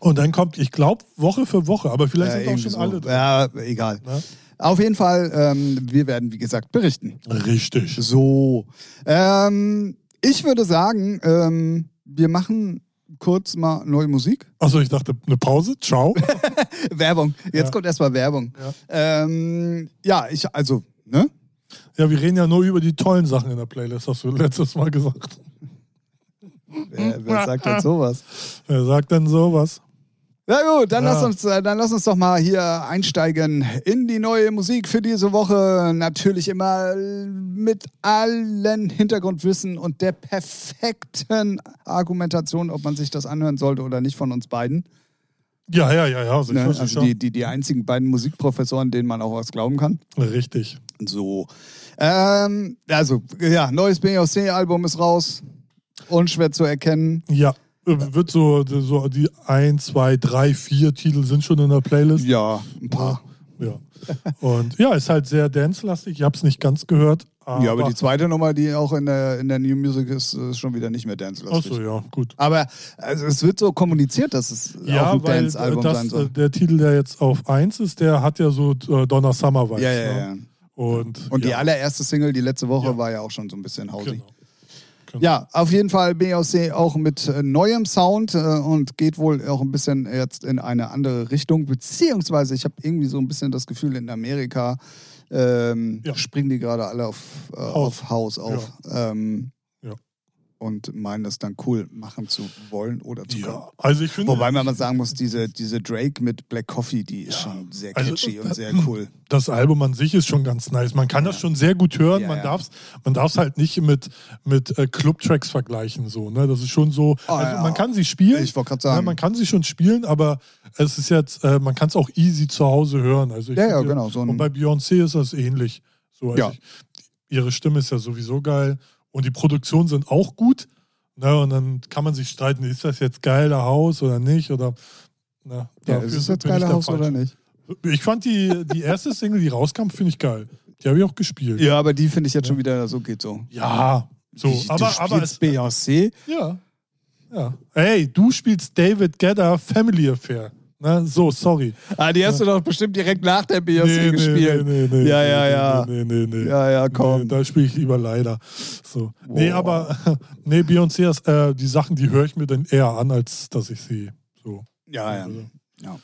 Und dann kommt, ich glaube, Woche für Woche, aber vielleicht Ja, sind auch schon so. alle drin. Ja, egal. Ne? Auf jeden Fall, ähm, wir werden, wie gesagt, berichten. Richtig. So. Ähm, ich würde sagen, ähm, wir machen kurz mal neue Musik. Achso, ich dachte, eine Pause. Ciao. Werbung. Jetzt Ja. kommt erstmal Werbung. Ja. Ähm, ja, ich, also, ne? Ja, wir reden ja nur über die tollen Sachen in der Playlist, hast du letztes Mal gesagt. Wer, wer sagt denn sowas? Wer sagt denn sowas? Na gut, dann, Ja. lass uns, äh, dann lass uns doch mal hier einsteigen in die neue Musik für diese Woche. Natürlich immer mit allen Hintergrundwissen und der perfekten Argumentation, ob man sich das anhören sollte oder nicht von uns beiden. Ja, ja, ja, ja. Sicher, Ne? Also die, die, die einzigen beiden Musikprofessoren, denen man auch was glauben kann. Richtig. So. Ähm, also, ja, neues BOC-Album ist raus. Unschwer zu erkennen. Ja. äh, Wird so, so die ein, zwei, drei, vier Titel sind schon in der Playlist. Ja, ein paar. Ja. Und ja, ist halt sehr dance-lastig. Ich habe es nicht ganz gehört. Aber, ja, aber die zweite Nummer, die auch in der, in der New Music ist, ist schon wieder nicht mehr dance-lastig. Achso, ja, gut. Aber also, es wird so kommuniziert, dass es auch Ja, ein weil Dance-Album sein äh, soll. der Titel, der jetzt auf 1 ist, der hat ja so äh, Donna Summer Vibes. Ja, ja, ne? ja. Und, Und die ja, allererste Single, die letzte Woche, Ja. war ja auch schon so ein bisschen hausig. Genau. Genau. Ja, auf jeden Fall BOC auch mit äh, neuem Sound äh, und geht wohl auch ein bisschen jetzt in eine andere Richtung. Beziehungsweise, ich habe irgendwie so ein bisschen das Gefühl, in Amerika ähm, Ja. springen die gerade alle auf, äh, auf Haus auf. Ähm, Ja. Und meinen das dann cool machen zu wollen oder zu können. Ja, also ich finde, Wobei man mal sagen muss, diese, diese Drake mit Black Coffee, die ist schon sehr Also, catchy und äh, sehr cool. das Album an sich ist schon ganz nice. Man kann das schon sehr gut hören. Ja, man ja. darf es man darf's halt nicht mit, mit äh, Club-Tracks vergleichen. So, ne? Das ist schon so. Ah, also ja. Man kann sie spielen. Ich wollte gerade Ja, sagen. man kann sie schon spielen, aber es ist jetzt, äh, man kann es auch easy zu Hause hören. Also ich Ja, ja, genau, so und bei Beyoncé ist das ähnlich. So, also Ja. ich, ihre Stimme ist ja sowieso geil und die Produktionen sind auch gut. Ne? Und dann kann man sich streiten, ist das jetzt geiler Haus oder nicht? Oder, ne? ja, ist es bin jetzt ich geiler Haus oder nicht? Ich fand die, die erste Single, die rauskam, finde ich geil. Die habe ich auch gespielt. Ja, aber die finde ich jetzt schon wieder, so geht so. Ja, so. Wie, aber, du aber spielst es, Beyoncé? ja. Ja. Ey, du spielst David Gedder Family Affair. Ne? So, sorry. Ah, die hast du doch bestimmt direkt nach der Beyoncé gespielt. Nee, nee, nee, Ja, nee, ja, nee, ja. Nee, nee, nee. Ja, ja, komm. Nee, da spiele ich lieber leider. So. Nee, Boah. aber nee, Beyoncé, ist, äh, die Sachen, die höre ich mir dann eher an, als dass ich sie so. Ja, ja. Ja.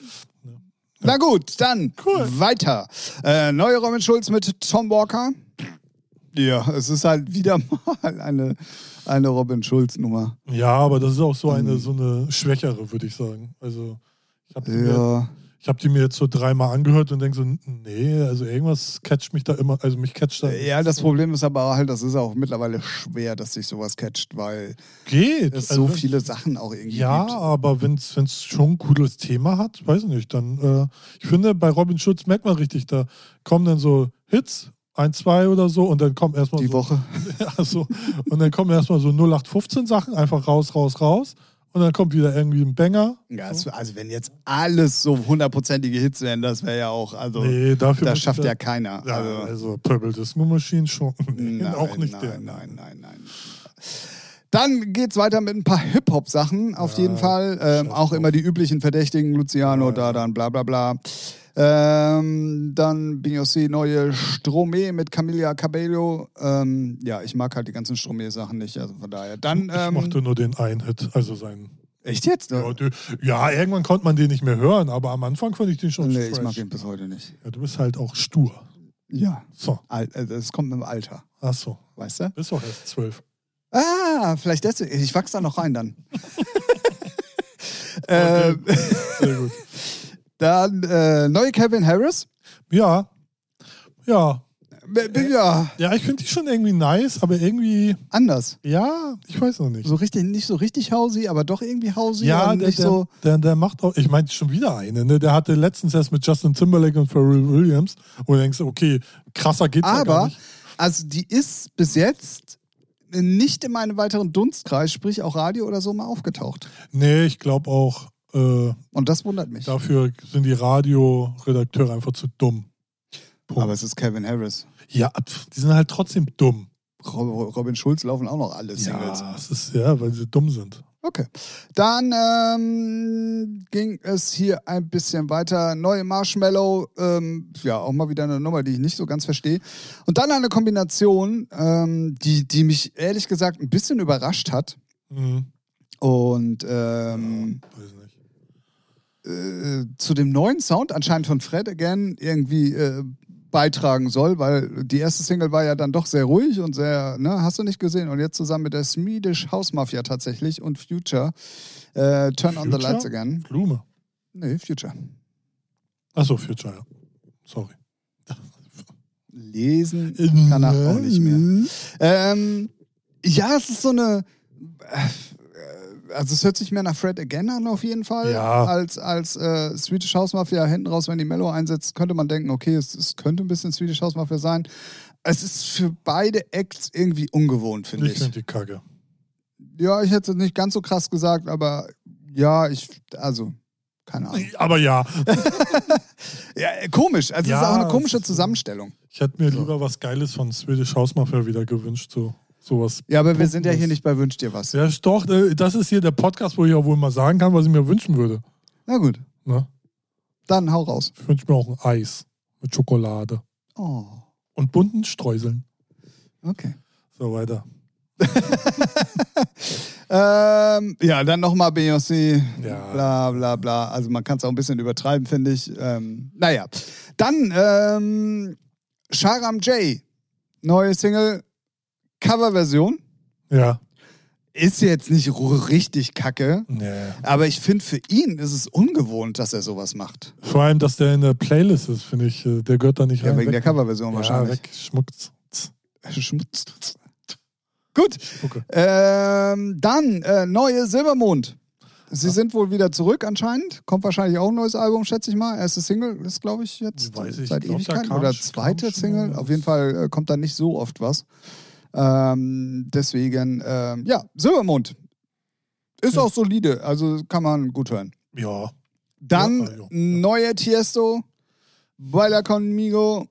Na gut, dann Cool. weiter. Äh, neue Robin Schulz mit Tom Walker. Ja, es ist halt wieder mal eine, eine Robin Schulz-Nummer. Ja, aber das ist auch so eine, Mhm. so eine schwächere, würde ich sagen. Also, ich habe die, mir- Ja. hab die mir jetzt so dreimal angehört und denke so, nee, also irgendwas catcht mich da immer, also mich catcht da. ja, das Problem ist aber halt, das ist auch mittlerweile schwer, dass sich sowas catcht, weil geht. es also, so viele Sachen auch irgendwie Ja, gibt. aber wenn es schon ein cooles Thema hat, weiß ich nicht, dann, äh, ich finde, bei Robin Schulz merkt man richtig, da kommen dann so Hits, ein, zwei oder so, und dann kommen erstmal Die so, Woche. ja, so, und dann kommen erstmal so 0815 Sachen, einfach raus, raus, raus, und dann kommt wieder irgendwie ein Banger. Ja, es- also wenn jetzt alles so hundertprozentige Hits wären, das wäre ja auch, also Nee, dafür das schafft ja keiner. Ja, also, also Purple Disco Machine schon. Nee, nein, auch nicht nein, der. Nein, nein, nein. Dann geht's weiter mit ein paar Hip-Hop-Sachen, auf Ja, jeden Fall. Ähm, auch immer die üblichen Verdächtigen, Luciano, Ja, da, ja. dann, bla, bla, bla. Ähm, dann Beyoncé, neue Stromé mit Camilla Cabello. Ähm, ja, ich mag halt die ganzen Stromé-Sachen nicht, also von daher. Dann, Ich ähm, mochte nur den einen Hit, also seinen. echt jetzt? Ja, du- ja, irgendwann konnte man den nicht mehr hören, aber am Anfang fand ich den schon nee, ich fresh. mag ihn bis heute nicht. Ja, du bist halt auch stur. Ja, So, Al- äh, das kommt mit dem Alter, ach so. weißt du? Bist doch erst zwölf. Ah, vielleicht deswegen. Ich wachse da noch rein dann. ähm, Sehr gut. dann äh, neue Kevin Harris. Ja. Ja. B- b- Ja, Ja, ich finde die schon irgendwie nice, aber irgendwie, anders. ja, ich weiß noch nicht. So richtig, nicht so richtig Hausi, aber doch irgendwie Hausi. ja, und der, nicht der, so. der, der macht auch, ich meinte schon wieder eine, ne? Der hatte letztens erst mit Justin Timberlake und Pharrell Williams, wo du denkst, okay, krasser geht's ja gar Aber, nicht. also die ist bis jetzt nicht in meinem weiteren Dunstkreis, sprich auch Radio oder so, mal aufgetaucht. Nee, ich glaube auch, äh, Und das wundert mich. dafür sind die Radioredakteure einfach zu dumm. Punkt. Aber es ist Kevin Harris. Ja, die sind halt trotzdem dumm. Rob- Robin Schulz laufen auch noch alle Singles. Ja, es ist, ja, weil sie dumm sind. Okay. Dann ähm, ging es hier ein bisschen weiter. Neue Marshmallow, ähm, ja, auch mal wieder eine Nummer, die ich nicht so ganz verstehe. Und dann eine Kombination, ähm, die, die mich ehrlich gesagt ein bisschen überrascht hat. Mhm. Und ähm, nicht. Äh, zu dem neuen Sound anscheinend von Fred Again irgendwie äh, beitragen soll, weil die erste Single war ja dann doch sehr ruhig und sehr, ne, hast du nicht gesehen? Und jetzt zusammen mit der Swedish House Mafia tatsächlich und Future, äh, Turn on the Future? Lights Again. Blume. Nee, Future. Achso, Future, ja. Sorry. Lesen kann er auch nicht mehr. Ähm, ja, es ist so eine. Also es hört sich mehr nach Fred Again an auf jeden Fall. Ja. Als, als äh, Swedish House Mafia hinten raus, wenn die Mellow einsetzt, könnte man denken, okay, es, es könnte ein bisschen Swedish House Mafia sein. Es ist für beide Acts irgendwie ungewohnt, finde Ich ich. finde die Kacke. Ja, ich hätte es nicht ganz so krass gesagt, aber ja, ich, also, keine Ahnung. Aber ja, Ja, äh, komisch. Also es Ja, ist auch eine komische Zusammenstellung. ich hätte mir So. lieber was Geiles von Swedish House Mafia wieder gewünscht. So, sowas. Ja, aber wir sind ja hier nicht bei Wünsch dir was. Ja, doch, äh, das ist hier der Podcast, wo ich auch wohl mal sagen kann, was ich mir wünschen würde. Na gut, Ne? dann hau raus. Ich wünsche mir auch ein Eis mit Schokolade Oh, und bunten Streuseln. okay. So weiter. ähm, ja, dann nochmal Beyoncé. Ja. Bla bla bla. Also man kann es auch ein bisschen übertreiben, finde ich. Ähm, naja. Dann ähm, Sharam J. Neue Single. Coverversion. Ja. Ist jetzt nicht richtig kacke. Nee. Aber ich finde, für ihn ist es ungewohnt, dass er sowas macht. Vor allem, dass der in der Playlist ist, finde ich, äh, der gehört da nicht Ja, rein. wegen Weg. der Coverversion ja, wahrscheinlich. weg, schmuckt. Schmutz. Gut. Ähm, dann äh, neue Silbermond. Sie sind wohl wieder zurück anscheinend. Kommt wahrscheinlich auch ein neues Album, schätze ich mal. Erste Single ist, glaube ich, jetzt Weiß ich, seit glaub, da Ewigkeiten. Oder zweite Single. Auf jeden Fall äh, kommt da nicht so oft was. Ähm, deswegen, ähm, ja, Silbermond. Ist Ja. auch solide, also kann man gut hören. Ja. Dann Ja, ja, ja. neue Tiesto, Baila Conmigo.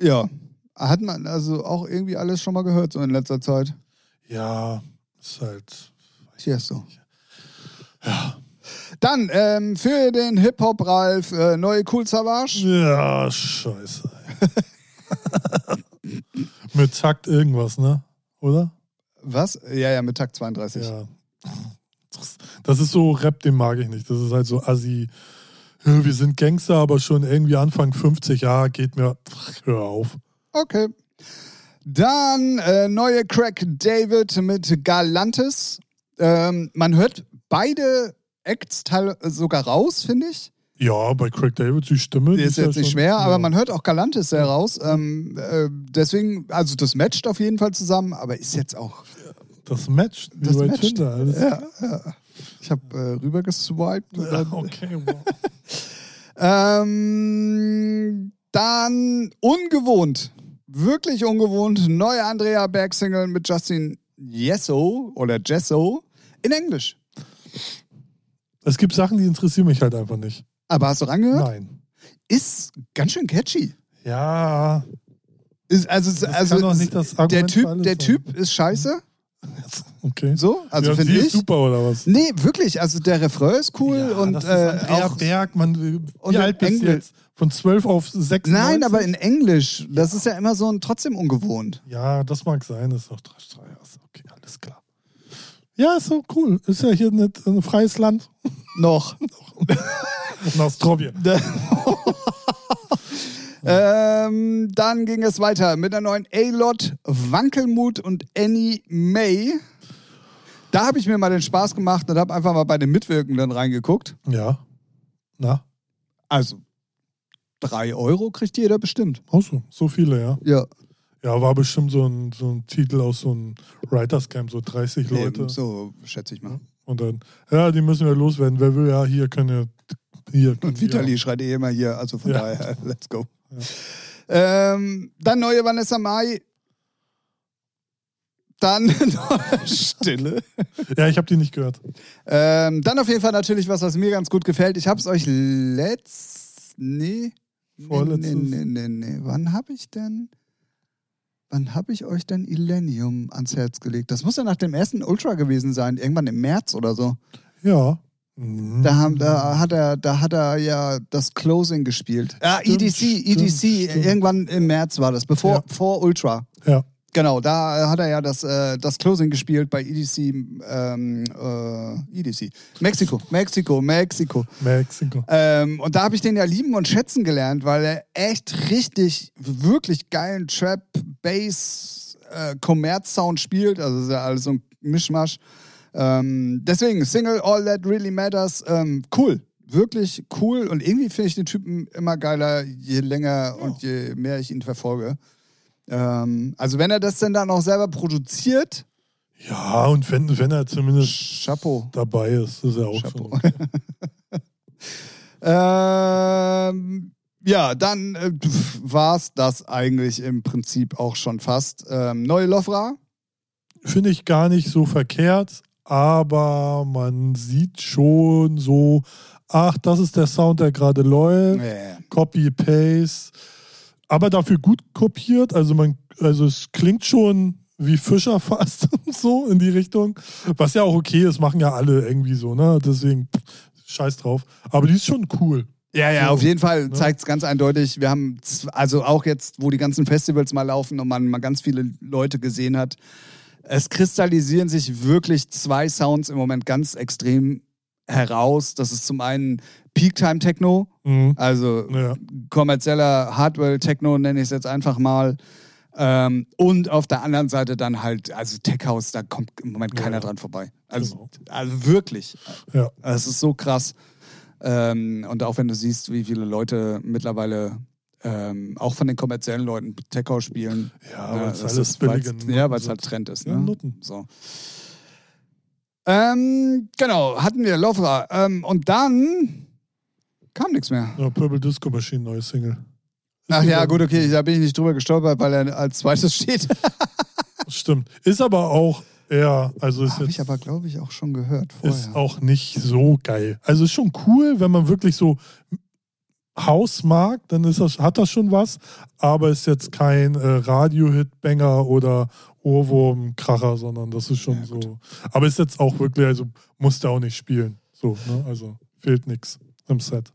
Ja, hat man also auch irgendwie alles schon mal gehört so in letzter Zeit. Ja, ist halt. Tiesto. Ja. Dann ähm, für den Hip-Hop-Ralf äh, neue Cool Savage. Ja, scheiße. Mit Takt irgendwas, ne? Oder? Was? Ja, ja, mit Takt 32. Ja. Das- ist so Rap, den mag ich nicht. Das ist halt so assi. Wir sind Gangster, aber schon irgendwie Anfang 50, ja, geht mir. Hör auf. Okay. Dann äh, neue Crack David mit Galantis. Ähm, man hört beide Acts sogar raus, finde ich. Ja, bei Craig David, die Stimme. Die ist ja jetzt nicht schwer, aber ja. man hört auch Galantis sehr raus. Ähm, äh, deswegen, also das matcht auf jeden Fall zusammen, aber ist jetzt auch. Das matcht, wie Das bei matcht. Tinder. Alles Ja, ja. Ich habe äh, rüber geswiped. Ja, dann- okay, wow. Ähm, dann ungewohnt, wirklich ungewohnt, neue Andrea Berg Single mit Justin Yesso oder Jesso in Englisch. Es gibt Sachen, die interessieren mich halt einfach nicht. Aber hast du rangehört? Nein. Ist ganz schön catchy. Ja, Ist, also das also der Typ, der sein. Typ ist scheiße. Okay. So, also ja, finde sie ist ich. super oder was? Nee, wirklich. Also der Refrain ist cool ja, und das ist äh, Andrea auch. Berg, man, wie alt bist du Engel- jetzt? Von 12 auf 6? Nein, aber in Englisch. Das ist ja immer so ein trotzdem ungewohnt. Ja, das mag sein, das ist doch drei. Okay, alles klar. Ja, ist so cool. Ist ja hier nicht ein freies Land. Noch. Australien. Ähm, dann ging es weiter mit der neuen A-Lot, Wankelmut und Annie May. Da habe ich mir mal den Spaß gemacht und habe einfach mal bei den Mitwirkenden reingeguckt. Ja. Na, Also, drei Euro kriegt jeder bestimmt. auch so. So viele, ja. Ja, Ja, war bestimmt so ein, so ein Titel aus so einem Writers Camp, so 30 Leute. eben, so schätze ich mal. Und dann, ja, die müssen wir loswerden. Wer will, ja, hier können wir. Hier können Und Vitali schreit eh immer hier, also von Ja. daher, let's go. Ähm, dann neue Vanessa Mai. Dann Stille. Ja, ich habe die nicht gehört. Ähm, dann auf jeden Fall natürlich was, was mir ganz gut gefällt. Ich habe es euch letzt... Nee. Nee, Vorletztes. nee, nee, nee, nee. Wann habe ich denn... Wann habe ich euch denn Illenium ans Herz gelegt? Das muss ja nach dem ersten Ultra gewesen sein. Irgendwann im März oder so. Ja. Mhm. Da, haben, da, hat er, da hat er ja das Closing gespielt. Ah, Stimmt, EDC, stimmt, EDC. stimmt. Irgendwann im März war das, bevor Ja. vor Ultra. Ja. Genau, da hat er ja das, äh, das Closing gespielt bei EDC, ähm, äh, EDC. Mexiko, Mexiko, Mexiko. Mexiko. Ähm, und da habe ich den ja lieben und schätzen gelernt, weil er echt richtig, wirklich geilen Trap, Bass, äh, Commerz-Sound spielt. Also ist ja alles so ein Mischmasch. Ähm, deswegen, Single All That Really Matters, ähm, cool. Wirklich cool. Und irgendwie finde ich den Typen immer geiler, je länger und je mehr ich ihn verfolge. Ähm, also wenn er das denn dann auch selber produziert, Ja, und wenn, wenn er zumindest Chapeau. dabei ist, ist er auch Chapeau. schon. Okay. Ähm, ja, dann äh, war es das eigentlich im Prinzip auch schon fast. Ähm, neue Lofra? Finde ich gar nicht so verkehrt, aber man sieht schon so, ach, das ist der Sound, der gerade läuft. Nee. Copy, Paste. Aber dafür gut kopiert. Also man, also es klingt schon wie Fischer fast so in die Richtung. Was ja auch okay ist, machen ja alle irgendwie so, ne? Deswegen pff, scheiß drauf. Aber die ist schon cool. Ja, ja, So, auf jeden Fall ne? zeigt es ganz eindeutig. Wir haben, also auch jetzt, wo die ganzen Festivals mal laufen und man mal ganz viele Leute gesehen hat, es kristallisieren sich wirklich zwei Sounds im Moment ganz extrem heraus. Das ist zum einen Peak Time Techno, Mhm. also Ja. kommerzieller Hardware Techno nenne ich es jetzt einfach mal. Ähm, und auf der anderen Seite dann halt, also Tech House, da kommt im Moment keiner Ja. dran vorbei. Also, Genau. also wirklich. Ja. Es ist so krass. Ähm, und auch wenn du siehst, wie viele Leute mittlerweile ähm, auch von den kommerziellen Leuten Tech House spielen. Ja, ne, weil es das alles ist- weil's- billige Ja, weil es halt Trend ist. Ne? So. Ähm, genau, hatten wir Lovra. Ähm, und dann kam nichts mehr. Ja, Purple Disco Machine, neue Single. Ach ja, gut, okay, da bin ich nicht drüber gestolpert, weil er als zweites steht. Stimmt. Ist aber auch eher, also ist Habe ich jetzt aber, glaube ich, auch schon gehört vorher. ist auch nicht so geil. Also ist schon cool, wenn man wirklich so Haus mag, dann ist das, hat das schon was, aber ist jetzt kein äh, Radio-Hit-Banger oder Ohrwurm-Kracher, sondern das ist schon Ja, so. Aber ist jetzt auch wirklich, also musste auch nicht spielen. So, ne? Also fehlt nichts im Set.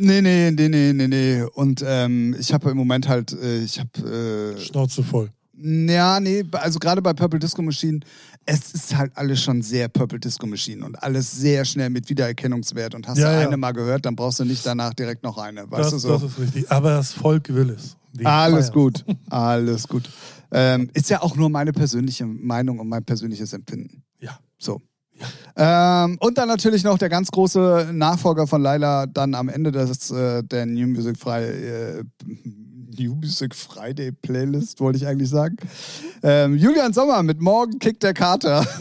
Nee, nee, nee, nee, nee, nee. Und ähm, ich habe im Moment halt, äh, ich habe, äh, Schnauze voll. Ja, nee, also gerade bei Purple Disco Machine, es ist halt alles schon sehr Purple Disco Machine und alles sehr schnell mit Wiedererkennungswert. Und hast Ja, du ja. eine mal gehört, dann brauchst du nicht danach direkt noch eine. Weißt Das, du so? das ist richtig. Aber das Volk will es. Die Alles feier's. gut, alles gut. Ähm, ist ja auch nur meine persönliche Meinung und mein persönliches Empfinden. Ja. So. Ähm, und dann natürlich noch der ganz große Nachfolger von Laila, dann am Ende des, äh, der New Music Friday, äh, New Music Friday Playlist, wollte ich eigentlich sagen. Ähm, Julian Sommer mit Morgen kickt der Kater.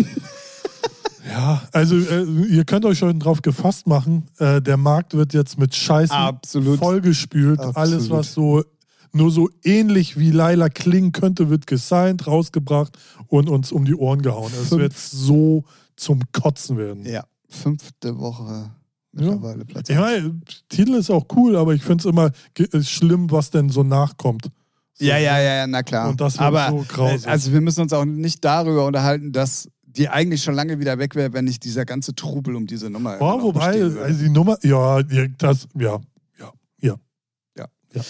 Ja, also äh, ihr könnt euch schon drauf gefasst machen. Äh, der Markt wird jetzt mit Scheißen Absolut. vollgespült. Absolut. Alles, was so nur so ähnlich wie Laila klingen könnte, wird gesigned, rausgebracht und uns um die Ohren gehauen. Es wird so zum Kotzen werden. Ja, fünfte Woche mittlerweile Platz. Ich meine, Titel ist auch cool, aber ich finde es immer schlimm, was denn so nachkommt. So, Ja, ja, ja, ja, na klar. Und das Aber so grausig. äh, also wir müssen uns auch nicht darüber unterhalten, dass die eigentlich schon lange wieder weg wäre, wenn nicht dieser ganze Trubel um diese Nummer. Boah, wobei, also die Nummer, ja, das, ja, ja, ja.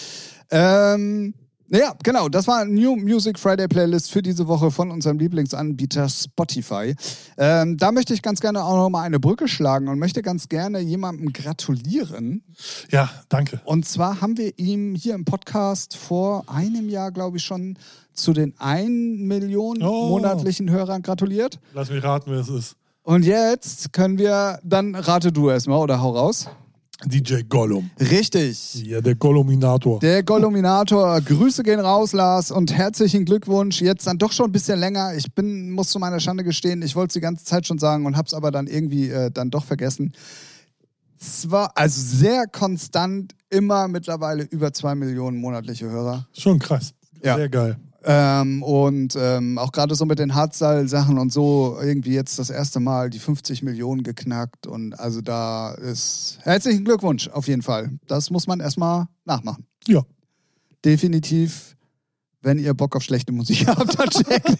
Ähm, naja, genau, das war New Music Friday Playlist für diese Woche von unserem Lieblingsanbieter Spotify. Ähm, da möchte ich ganz gerne auch noch mal eine Brücke schlagen und möchte ganz gerne jemandem gratulieren. Ja, danke. Und zwar haben wir ihm hier im Podcast vor einem Jahr, glaube ich, schon zu den 1 Million Oh. monatlichen Hörern gratuliert. Lass mich raten, wer es ist. Und jetzt können wir, dann rate du erstmal oder hau raus. DJ Gollum. Richtig. Ja, der Golluminator. Der Golluminator, Grüße gehen raus, Lars, und herzlichen Glückwunsch. Jetzt dann doch schon ein bisschen länger. Ich bin, muss zu meiner Schande gestehen, ich wollte es die ganze Zeit schon sagen und hab's aber dann irgendwie äh, dann doch vergessen. Zwar, also sehr konstant, immer mittlerweile über zwei Millionen monatliche Hörer. Schon krass. Ja. Sehr geil. Ähm, und ähm, auch gerade so mit den Hardstyle-Sachen und so irgendwie jetzt das erste Mal die 50 Millionen geknackt. Und also da ist herzlichen Glückwunsch auf jeden Fall. Das muss man erstmal nachmachen. Ja. Definitiv, wenn ihr Bock auf schlechte Musik habt, dann checkt.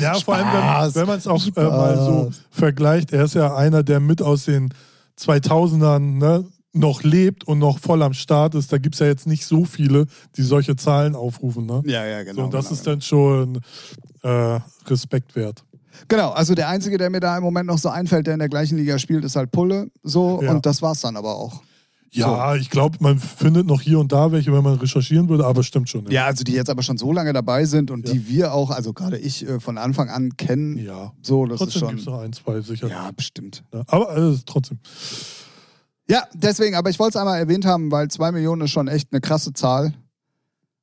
Ja, vor allem, Spaß. wenn, wenn man es auch äh, Spaß. mal so vergleicht, er ist ja einer, der mit aus den 2000ern ne, noch lebt und noch voll am Start ist. Da gibt es ja jetzt nicht so viele, die solche Zahlen aufrufen. Ne? Ja, ja, genau. so, und das genau, ist dann schon äh, Respekt wert. Genau, also der Einzige, der mir da im Moment noch so einfällt, der in der gleichen Liga spielt, ist halt Pulle. So, Ja. und das war's dann aber auch. Ja, ich glaube, man findet noch hier und da welche, wenn man recherchieren würde, aber stimmt schon. Ja, also die jetzt aber schon so lange dabei sind und Ja. die wir auch, also gerade ich äh, von Anfang an kennen. Ja. So, das Trotzdem ist gibt es schon. noch ein, zwei sicher. Ja, bestimmt. Ne? Aber äh, trotzdem. Ja, deswegen, aber ich wollte es einmal erwähnt haben, weil zwei Millionen ist schon echt eine krasse Zahl.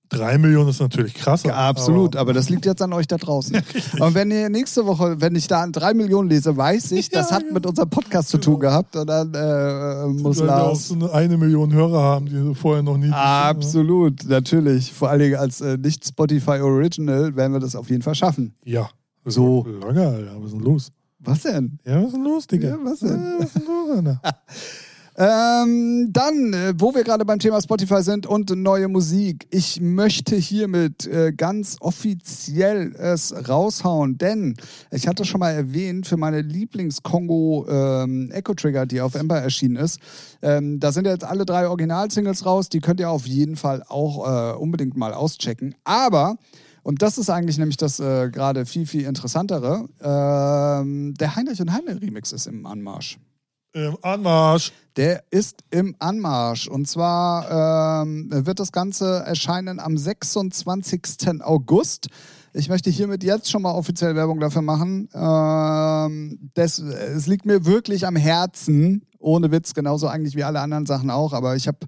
Drei Millionen ist natürlich krass. Ja, absolut, aber, das liegt jetzt an euch da draußen. Und wenn ihr nächste Woche, wenn ich da an drei Millionen lese, weiß ich, das Ja, hat mit unserem Podcast zu tun gehabt. Und dann äh, muss Weil wir auch Lars. so eine, eine Million Hörer haben, die wir vorher noch nie. Absolut, natürlich. Vor allen Dingen als äh, nicht Spotify Original werden wir das auf jeden Fall schaffen. Ja. So. Lange, Alter. Was ist denn los? Was denn? Ja, was ist denn los, Digga? Ja, was denn? Ja, was ist denn los, Alter? Ähm, dann, äh, wo wir gerade beim Thema Spotify sind und neue Musik. Ich möchte hiermit äh, ganz offiziell es raushauen, denn ich hatte schon mal erwähnt, für meine Lieblings-Kongo ähm, Echo Trigger, die auf Ember erschienen ist, ähm, da sind jetzt alle drei Original-Singles raus. Die könnt ihr auf jeden Fall auch äh, unbedingt mal auschecken. Aber Und das ist eigentlich nämlich das äh, gerade viel, viel interessantere. Ähm, der Heinrich und Heine Remix ist im Anmarsch. Im Anmarsch. Der ist im Anmarsch. Und zwar ähm, wird das Ganze erscheinen am 26. August. Ich möchte hiermit jetzt schon mal offiziell Werbung dafür machen. Ähm, das, es liegt mir wirklich am Herzen, ohne Witz, genauso eigentlich wie alle anderen Sachen auch. Aber ich habe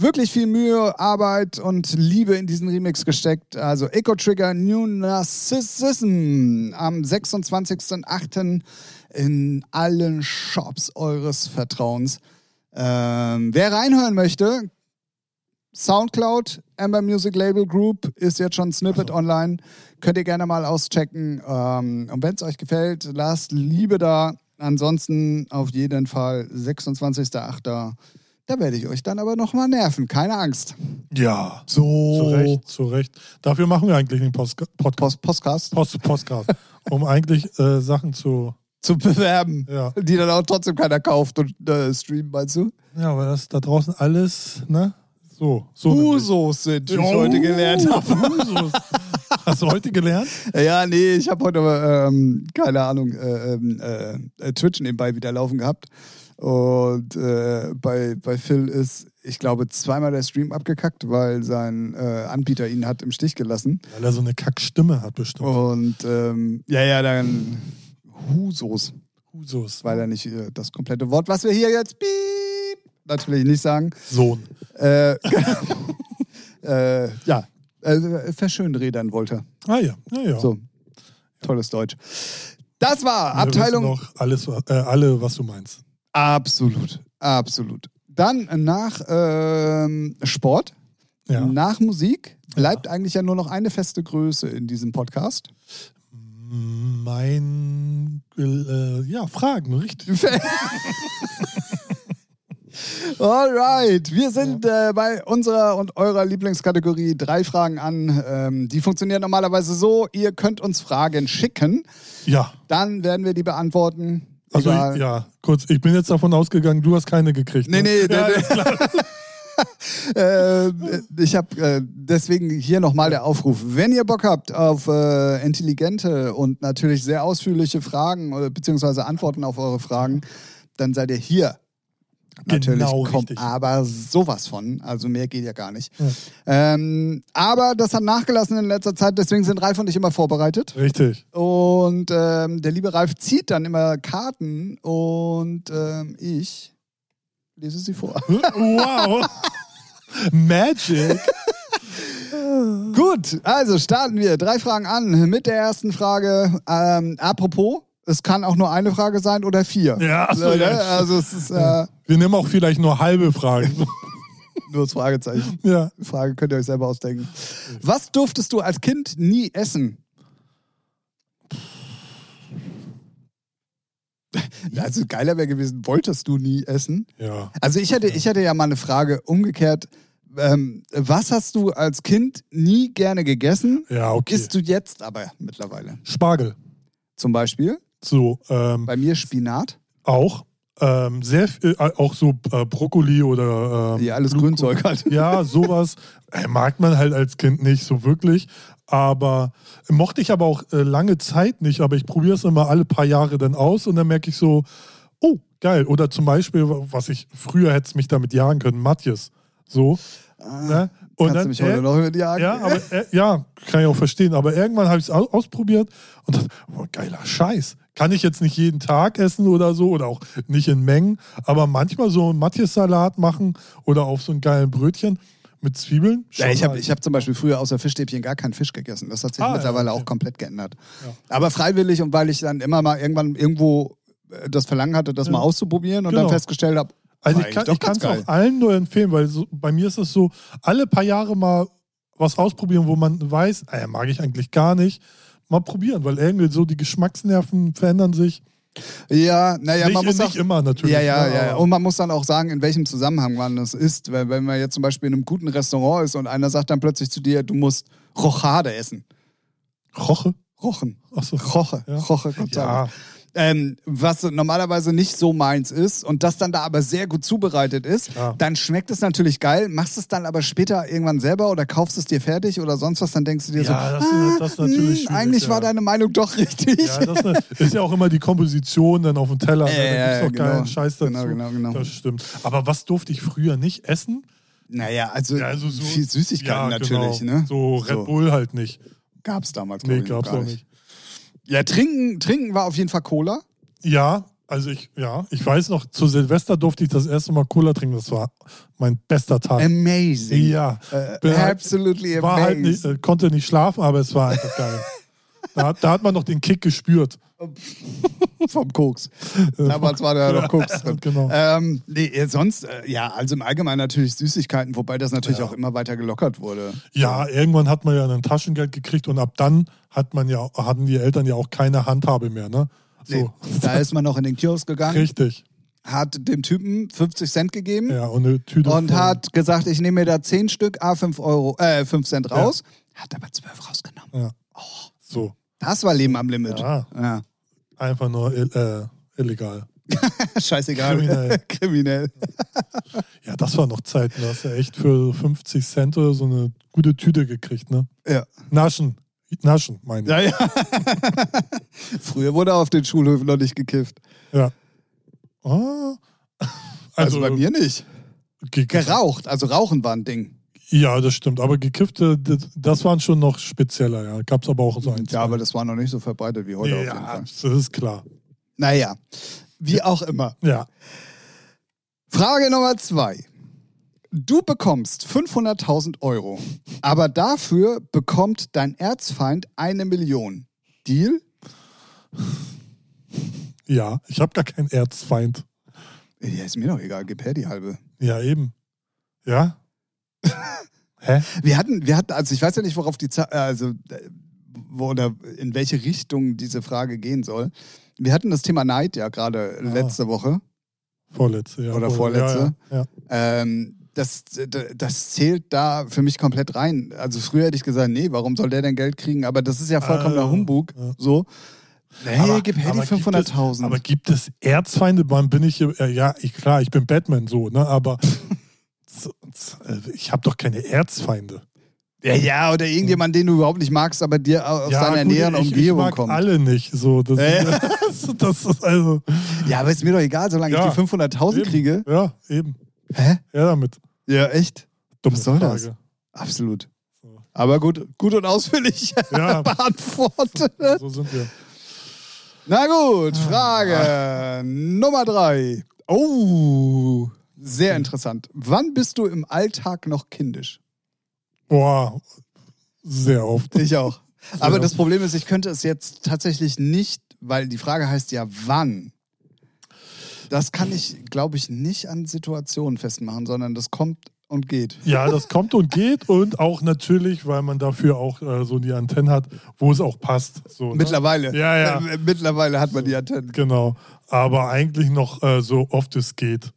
wirklich viel Mühe, Arbeit und Liebe in diesen Remix gesteckt. Also Echo Trigger New Narcissism am 26.08. in allen Shops eures Vertrauens. Ähm, wer reinhören möchte, Soundcloud, Amber Music Label Group ist jetzt schon Snippet also. online. Könnt ihr gerne mal auschecken. Ähm, und wenn es euch gefällt, lasst Liebe da. Ansonsten auf jeden Fall 26.08. Da werde ich euch dann aber nochmal nerven. Keine Angst. Ja. So. Zu Recht, zu Recht. Dafür machen wir eigentlich den Post Podcast. Postcast? Post Postcast. um eigentlich äh, Sachen zu zu bewerben, ja. die dann auch trotzdem keiner kauft und äh, streamen, meinst du? Ja, weil das da draußen alles, ne? So, so Usos sind, wie ich heute gelernt habe. Usos. Hast du heute gelernt? Ja, nee, ich habe heute, ähm, keine Ahnung, äh, ähm, äh, Twitch nebenbei wieder laufen gehabt. Und äh, bei, bei Phil ist, ich glaube, zweimal der Stream abgekackt, weil sein äh, Anbieter ihn hat im Stich gelassen. Weil er so eine Kackstimme hat bestimmt. Und ähm, ja, ja, dann Husos. Husos. Weil er nicht äh, das komplette Wort, was wir hier jetzt piep, natürlich nicht sagen. Sohn. Äh, äh, ja, äh, verschönredern wollte. Ah ja, ja, ja. So, tolles Deutsch. Das war Abteilung. Noch alles, äh, alle, was du meinst. Absolut, absolut. Dann nach ähm, Sport, ja. nach Musik bleibt ja. eigentlich ja nur noch eine feste Größe in diesem Podcast. Mein, äh, ja, Fragen, richtig. Alright, wir sind äh, bei unserer und eurer Lieblingskategorie drei Fragen an. Ähm, die funktionieren normalerweise so: Ihr könnt uns Fragen schicken. Ja. Dann werden wir die beantworten. Also, ich, ja, kurz, ich bin jetzt davon ausgegangen, du hast keine gekriegt. Ne? Nee, nee, ja, nee. äh, ich habe äh, deswegen hier nochmal der Aufruf. Wenn ihr Bock habt auf äh, intelligente und natürlich sehr ausführliche Fragen oder beziehungsweise Antworten auf eure Fragen, dann seid ihr hier. Natürlich genau kommt richtig. aber sowas von. Also mehr geht ja gar nicht. Ja. Ähm, aber das hat nachgelassen in letzter Zeit, deswegen sind Ralf und ich immer vorbereitet. Richtig. Und ähm, der liebe Ralf zieht dann immer Karten und ähm, ich lese sie vor. Wow. Magic. Gut, also starten wir. Drei Fragen an mit der ersten Frage. Ähm, apropos, es kann auch nur eine Frage sein oder vier. Ja, achso, ja. Also es ist, äh, Wir nehmen auch vielleicht nur halbe Fragen. nur das Fragezeichen. Ja. Frage könnt ihr euch selber ausdenken. Was durftest du als Kind nie essen? Also geiler wäre gewesen, wolltest du nie essen? Ja. Also ich hatte, ich hatte ja mal eine Frage umgekehrt. Ähm, was hast du als Kind nie gerne gegessen? Ja, okay. Isst du jetzt aber mittlerweile? Spargel. Zum Beispiel? So. Ähm, Bei mir Spinat. Auch. Ähm, sehr viel, äh, auch so äh, Brokkoli oder. Ähm, ja, alles Grünzeug halt. Ja, sowas äh, mag man halt als Kind nicht so wirklich. Aber mochte ich aber auch äh, lange Zeit nicht. Aber ich probiere es immer alle paar Jahre dann aus und dann merke ich so, oh, geil. Oder zum Beispiel, was ich früher hätte es mich damit jagen können, Matjes. So. Ah, ne? Und dann, du mich heute noch mit jagen? Ja, aber, äh, ja, kann ich auch verstehen. Aber irgendwann habe ich es ausprobiert und dachte, oh, geiler Scheiß. Kann ich jetzt nicht jeden Tag essen oder so oder auch nicht in Mengen, aber manchmal so einen Matjes-Salat machen oder auf so ein geilen Brötchen mit Zwiebeln. Ja, ich habe hab zum Beispiel früher außer Fischstäbchen gar keinen Fisch gegessen. Das hat sich ah, mittlerweile ja, okay. auch komplett geändert. Ja. Aber freiwillig und weil ich dann immer mal irgendwann irgendwo äh, das Verlangen hatte, das ja. mal auszuprobieren und genau. dann festgestellt habe, also ich kann es auch allen nur empfehlen, weil so, bei mir ist es so, alle paar Jahre mal was ausprobieren, wo man weiß, äh, mag ich eigentlich gar nicht, mal probieren, weil irgendwie so die Geschmacksnerven verändern sich. Ja, naja, man muss nicht auch, immer natürlich. Ja, ja, ja, Und man muss dann auch sagen, in welchem Zusammenhang man das isst. Weil wenn man jetzt zum Beispiel in einem guten Restaurant ist und einer sagt dann plötzlich zu dir, du musst Rochade essen. Roche? Rochen. Achso. Roche. Ja. Roche, Gott ja. Ähm, was normalerweise nicht so meins ist und das dann da aber sehr gut zubereitet ist, Ja. dann schmeckt es natürlich geil, machst es dann aber später irgendwann selber oder kaufst es dir fertig oder sonst was, dann denkst du dir so, Ja, das ist- ah, das natürlich mh, schwierig, eigentlich ja. war deine Meinung doch richtig. Ja, das ist, ja auch immer die Komposition dann auf dem Teller. Ja, da gibt's doch genau. keinen Scheiß dazu. Genau, genau, genau. Das stimmt. Aber was durfte ich früher nicht essen? Naja, also, Ja, also so, viel Süßigkeiten ja, natürlich, genau. ne? So Red Bull halt nicht. Gab's damals, Nee, glaub ich, gab's gar auch nicht. Ja, trinken, trinken war auf jeden Fall Cola. Ja, also ich, ja, ich weiß noch, zu Silvester durfte ich das erste Mal Cola trinken. Das war mein bester Tag. Amazing. ja, halt- absolutely war halt nicht, amazing. äh, konnte nicht schlafen, aber es war einfach geil. Da, da hat man noch den Kick gespürt. Vom Koks. Damals war da ja noch Koks drin. Genau. Ähm, nee, äh, sonst, äh, ja, also im Allgemeinen natürlich Süßigkeiten, wobei das natürlich Ja. auch immer weiter gelockert wurde. Ja, irgendwann hat man ja ein Taschengeld gekriegt und ab dann hat man ja, hatten die Eltern ja auch keine Handhabe mehr, ne? So. Nee, da ist man noch in den Kiosk gegangen, Richtig. hat dem Typen 50 Cent gegeben Ja, und eine Tüte. und hat gesagt, ich nehme mir da 10 Stück, A 5 Euro, äh, 5 Cent raus, hat aber 12 rausgenommen. Ja. So. Das war Leben am Limit. Ja. Ja. Einfach nur ill- äh, illegal. Scheißegal. Kriminell. Kriminell. Ja, das war noch Zeiten. Da hast du echt für 50 Cent oder so eine gute Tüte gekriegt, ne? Ja. Naschen. Naschen, meine ich. Ja, ja. Früher wurde auf den Schulhöfen noch nicht gekifft. Ja. Ah. Also, bei mir nicht. ge- Geraucht. Also Rauchen war ein Ding. Ja, das stimmt. Aber gekiffte, das, waren schon noch spezieller, ja. Gab es aber auch so ein, Ja, aber das war noch nicht so verbreitet wie heute Ja, das ist klar. Naja, wie auch immer. Ja. Frage Nummer zwei. Du bekommst 500.000 Euro, aber dafür bekommt dein Erzfeind eine Million. Deal? Ja, ich habe gar keinen Erzfeind. Ja, ist mir doch egal, gib her die halbe. Ja, eben. Ja? Hä? Wir hatten, wir hatten, also ich weiß ja nicht, worauf die, Za- äh, also äh, wo oder in welche Richtung diese Frage gehen soll. Wir hatten das Thema Neid ja gerade Ah. letzte Woche. Vorletzte, ja. Oder Vor- vorletzte. Ja, ja. Ähm, das, das zählt da für mich komplett rein. Also früher hätte ich gesagt, nee, warum soll der denn Geld kriegen? Aber das ist ja vollkommener Ah, Humbug. ja. So. Hey, Aber- gib es- 500.000. Aber gibt es Erzfeinde? Wann bin ich äh, Ja, ich, klar, ich bin Batman so, ne? Aber äh, ich habe doch keine Erzfeinde. Ja, ja, oder irgendjemand, den du überhaupt nicht magst, aber dir aus ja, deiner gut, näheren ich, Umgebung ich mag kommt. alle nicht. So, das, Ja. das ist also. Ja, aber ist mir doch egal, solange Ja, ich die 500.000 eben. kriege. Ja, eben. Hä? Ja, damit. Ja, echt? Dumme Was soll Frage. das? Absolut. So. Aber gut, gut und ausführlich Ja. beantwortet. So sind wir. Na gut, Ah. Frage Nummer drei. Oh, sehr interessant. Wann bist du im Alltag noch kindisch? Boah, sehr oft. Ich auch. Aber Ja. das Problem ist, ich könnte es jetzt tatsächlich nicht, weil die Frage heißt ja, wann. Das kann ich, glaube ich, nicht an Situationen festmachen, sondern das kommt und geht. Ja, das kommt und geht und auch natürlich, weil man dafür auch äh, so die Antennen hat, wo es auch passt. So, ne? Mittlerweile. Ja, ja. Äh, Mittlerweile hat man die Antennen. Genau. Aber eigentlich noch äh, so oft es geht.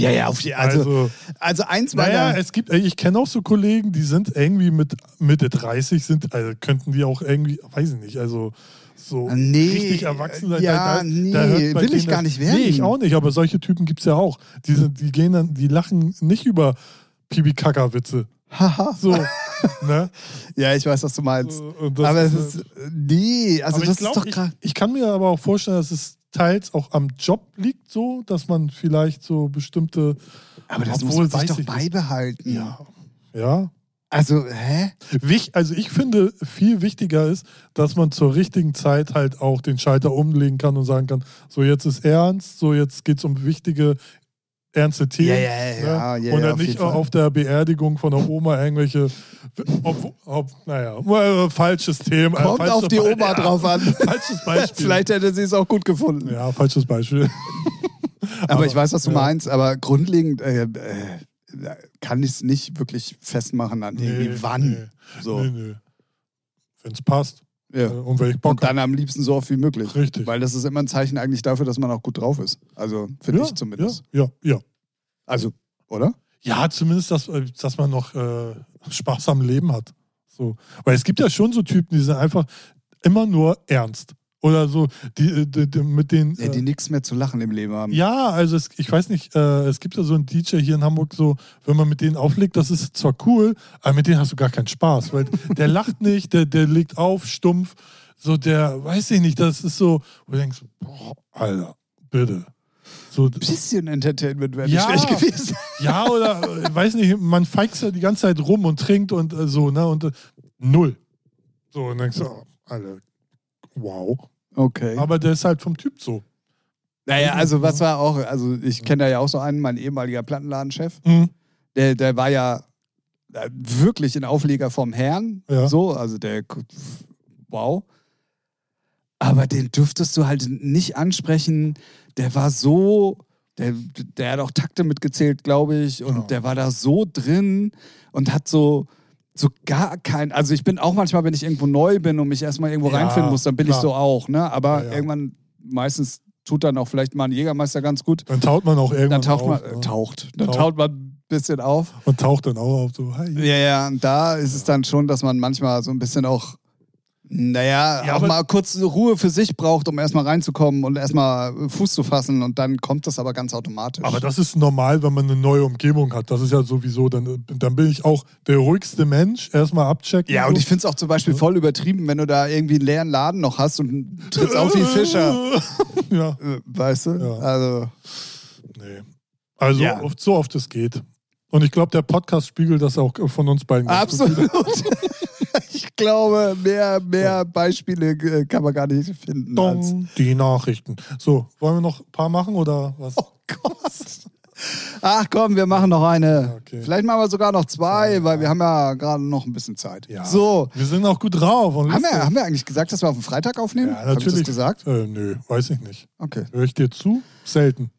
Ja, ja, auf die, also, Also, also eins meiner. naja, es gibt, ich kenne auch so Kollegen, die sind irgendwie mit Mitte 30 sind, also könnten die auch irgendwie, weiß ich nicht, also so Nee, richtig erwachsen sein. ja, nee, will ich gar nicht werden. Nee, ich auch nicht, aber solche Typen gibt es ja auch. Die, sind, die gehen dann, die lachen nicht über Pipi-Kaka-Witze. Haha. So, ne? ja, ich weiß, was du meinst. So, aber es ist, ist. Nee, also aber das ich glaub, ist doch ich, gerade. ich kann mir aber auch vorstellen, dass es teils auch am Job liegt, so, dass man vielleicht so bestimmte. Aber das muss man sich doch beibehalten. Ja. Ja. Also, hä? Also ich finde, viel wichtiger ist, dass man zur richtigen Zeit halt auch den Schalter umlegen kann und sagen kann, so jetzt ist ernst, so jetzt geht es um wichtige, ernste Themen. Ja, ja, ja, ne? und dann nicht auf der Beerdigung von der Oma irgendwelche, ob, ob, naja, äh, falsches Thema. Kommt falsches auf die Be- Oma drauf an. Falsches Beispiel. Vielleicht hätte sie es auch gut gefunden. Ja, falsches Beispiel. aber, ich weiß, was du meinst. Aber grundlegend äh, äh, kann ich es nicht wirklich festmachen an irgendwie Nee, wann. Nee, So. nee, nee. Wenn es passt. Ja. Und wenn ich Bock Und dann am liebsten so oft wie möglich. Richtig. Weil das ist immer ein Zeichen eigentlich dafür, dass man auch gut drauf ist. Also, finde ja, ich zumindest. Ja, ja, ja. Also, oder? Ja, zumindest, dass, äh, dass man noch äh, Spaß am Leben hat. So. Weil es gibt ja schon so Typen, die sind einfach immer nur ernst. Oder so, die, die, die mit den. Ja, die äh, nichts mehr zu lachen im Leben haben. ja, also es, ich weiß nicht, äh, es gibt ja so einen DJ hier in Hamburg, so, wenn man mit denen auflegt, das ist zwar cool, aber mit denen hast du gar keinen Spaß, weil der lacht nicht, der, der legt auf, stumpf, so der, weiß ich nicht, das ist so, wo du denkst, boah, Alter, bitte. So, Ein bisschen Entertainment wäre Ja. schlecht gewesen. ja, oder, weiß nicht, man feigst ja die ganze Zeit rum und trinkt und äh, so, ne, und äh, null. So, und denkst du, oh, Alter, wow. Okay. Aber der ist halt vom Typ so. naja, also was war auch, also ich kenne da ja auch so einen, mein ehemaliger Plattenladenchef, Mhm. der, der war ja äh, wirklich ein Aufleger vom Herrn. Ja. So, also der, wow. Aber den dürftest du halt nicht ansprechen. Der war so, der, der hat auch Takte mitgezählt, glaube ich. Und Ja. der war da so drin und hat so, so gar kein, also ich bin auch manchmal, wenn ich irgendwo neu bin und mich erstmal irgendwo Ja, reinfinden muss, dann bin klar. ich so auch, ne? Aber Ja, ja. irgendwann, meistens tut dann auch vielleicht mal ein Jägermeister ganz gut. Dann taucht man auch irgendwann Dann taucht auf, man, ne? äh, taucht, dann Taucht. taucht man ein bisschen auf. Und taucht dann auch auf so, hi. Ja, ja, und da ist es dann schon, dass man manchmal so ein bisschen auch, naja, Ja, auch mal kurz Ruhe für sich braucht, um erstmal reinzukommen und erstmal Fuß zu fassen und dann kommt das aber ganz automatisch. Aber das ist normal, wenn man eine neue Umgebung hat. Das ist ja sowieso, dann, dann bin ich auch der ruhigste Mensch. Erstmal abchecken. ja, und ich finde es auch zum Beispiel voll übertrieben, wenn du da irgendwie einen leeren Laden noch hast und trittst auf wie Fischer. ja, Äh, Weißt du? Ja. Also, nee. Also Ja. oft, so oft es geht. Und ich glaube, der Podcast spiegelt das auch von uns beiden. absolut. ich glaube, mehr, mehr Beispiele äh, kann man gar nicht finden. Dong, die Nachrichten. So, wollen wir noch ein paar machen oder was? oh Gott. Ach komm, wir machen noch eine. Ja, okay. Vielleicht machen wir sogar noch zwei, weil wir haben ja gerade noch ein bisschen Zeit. Ja. So. Wir sind auch gut drauf. Haben wir, haben wir eigentlich gesagt, dass wir auf den Freitag aufnehmen? ja, Hab ich natürlich. das gesagt? Äh, nö, weiß ich nicht. Okay. Höre ich dir zu? Selten.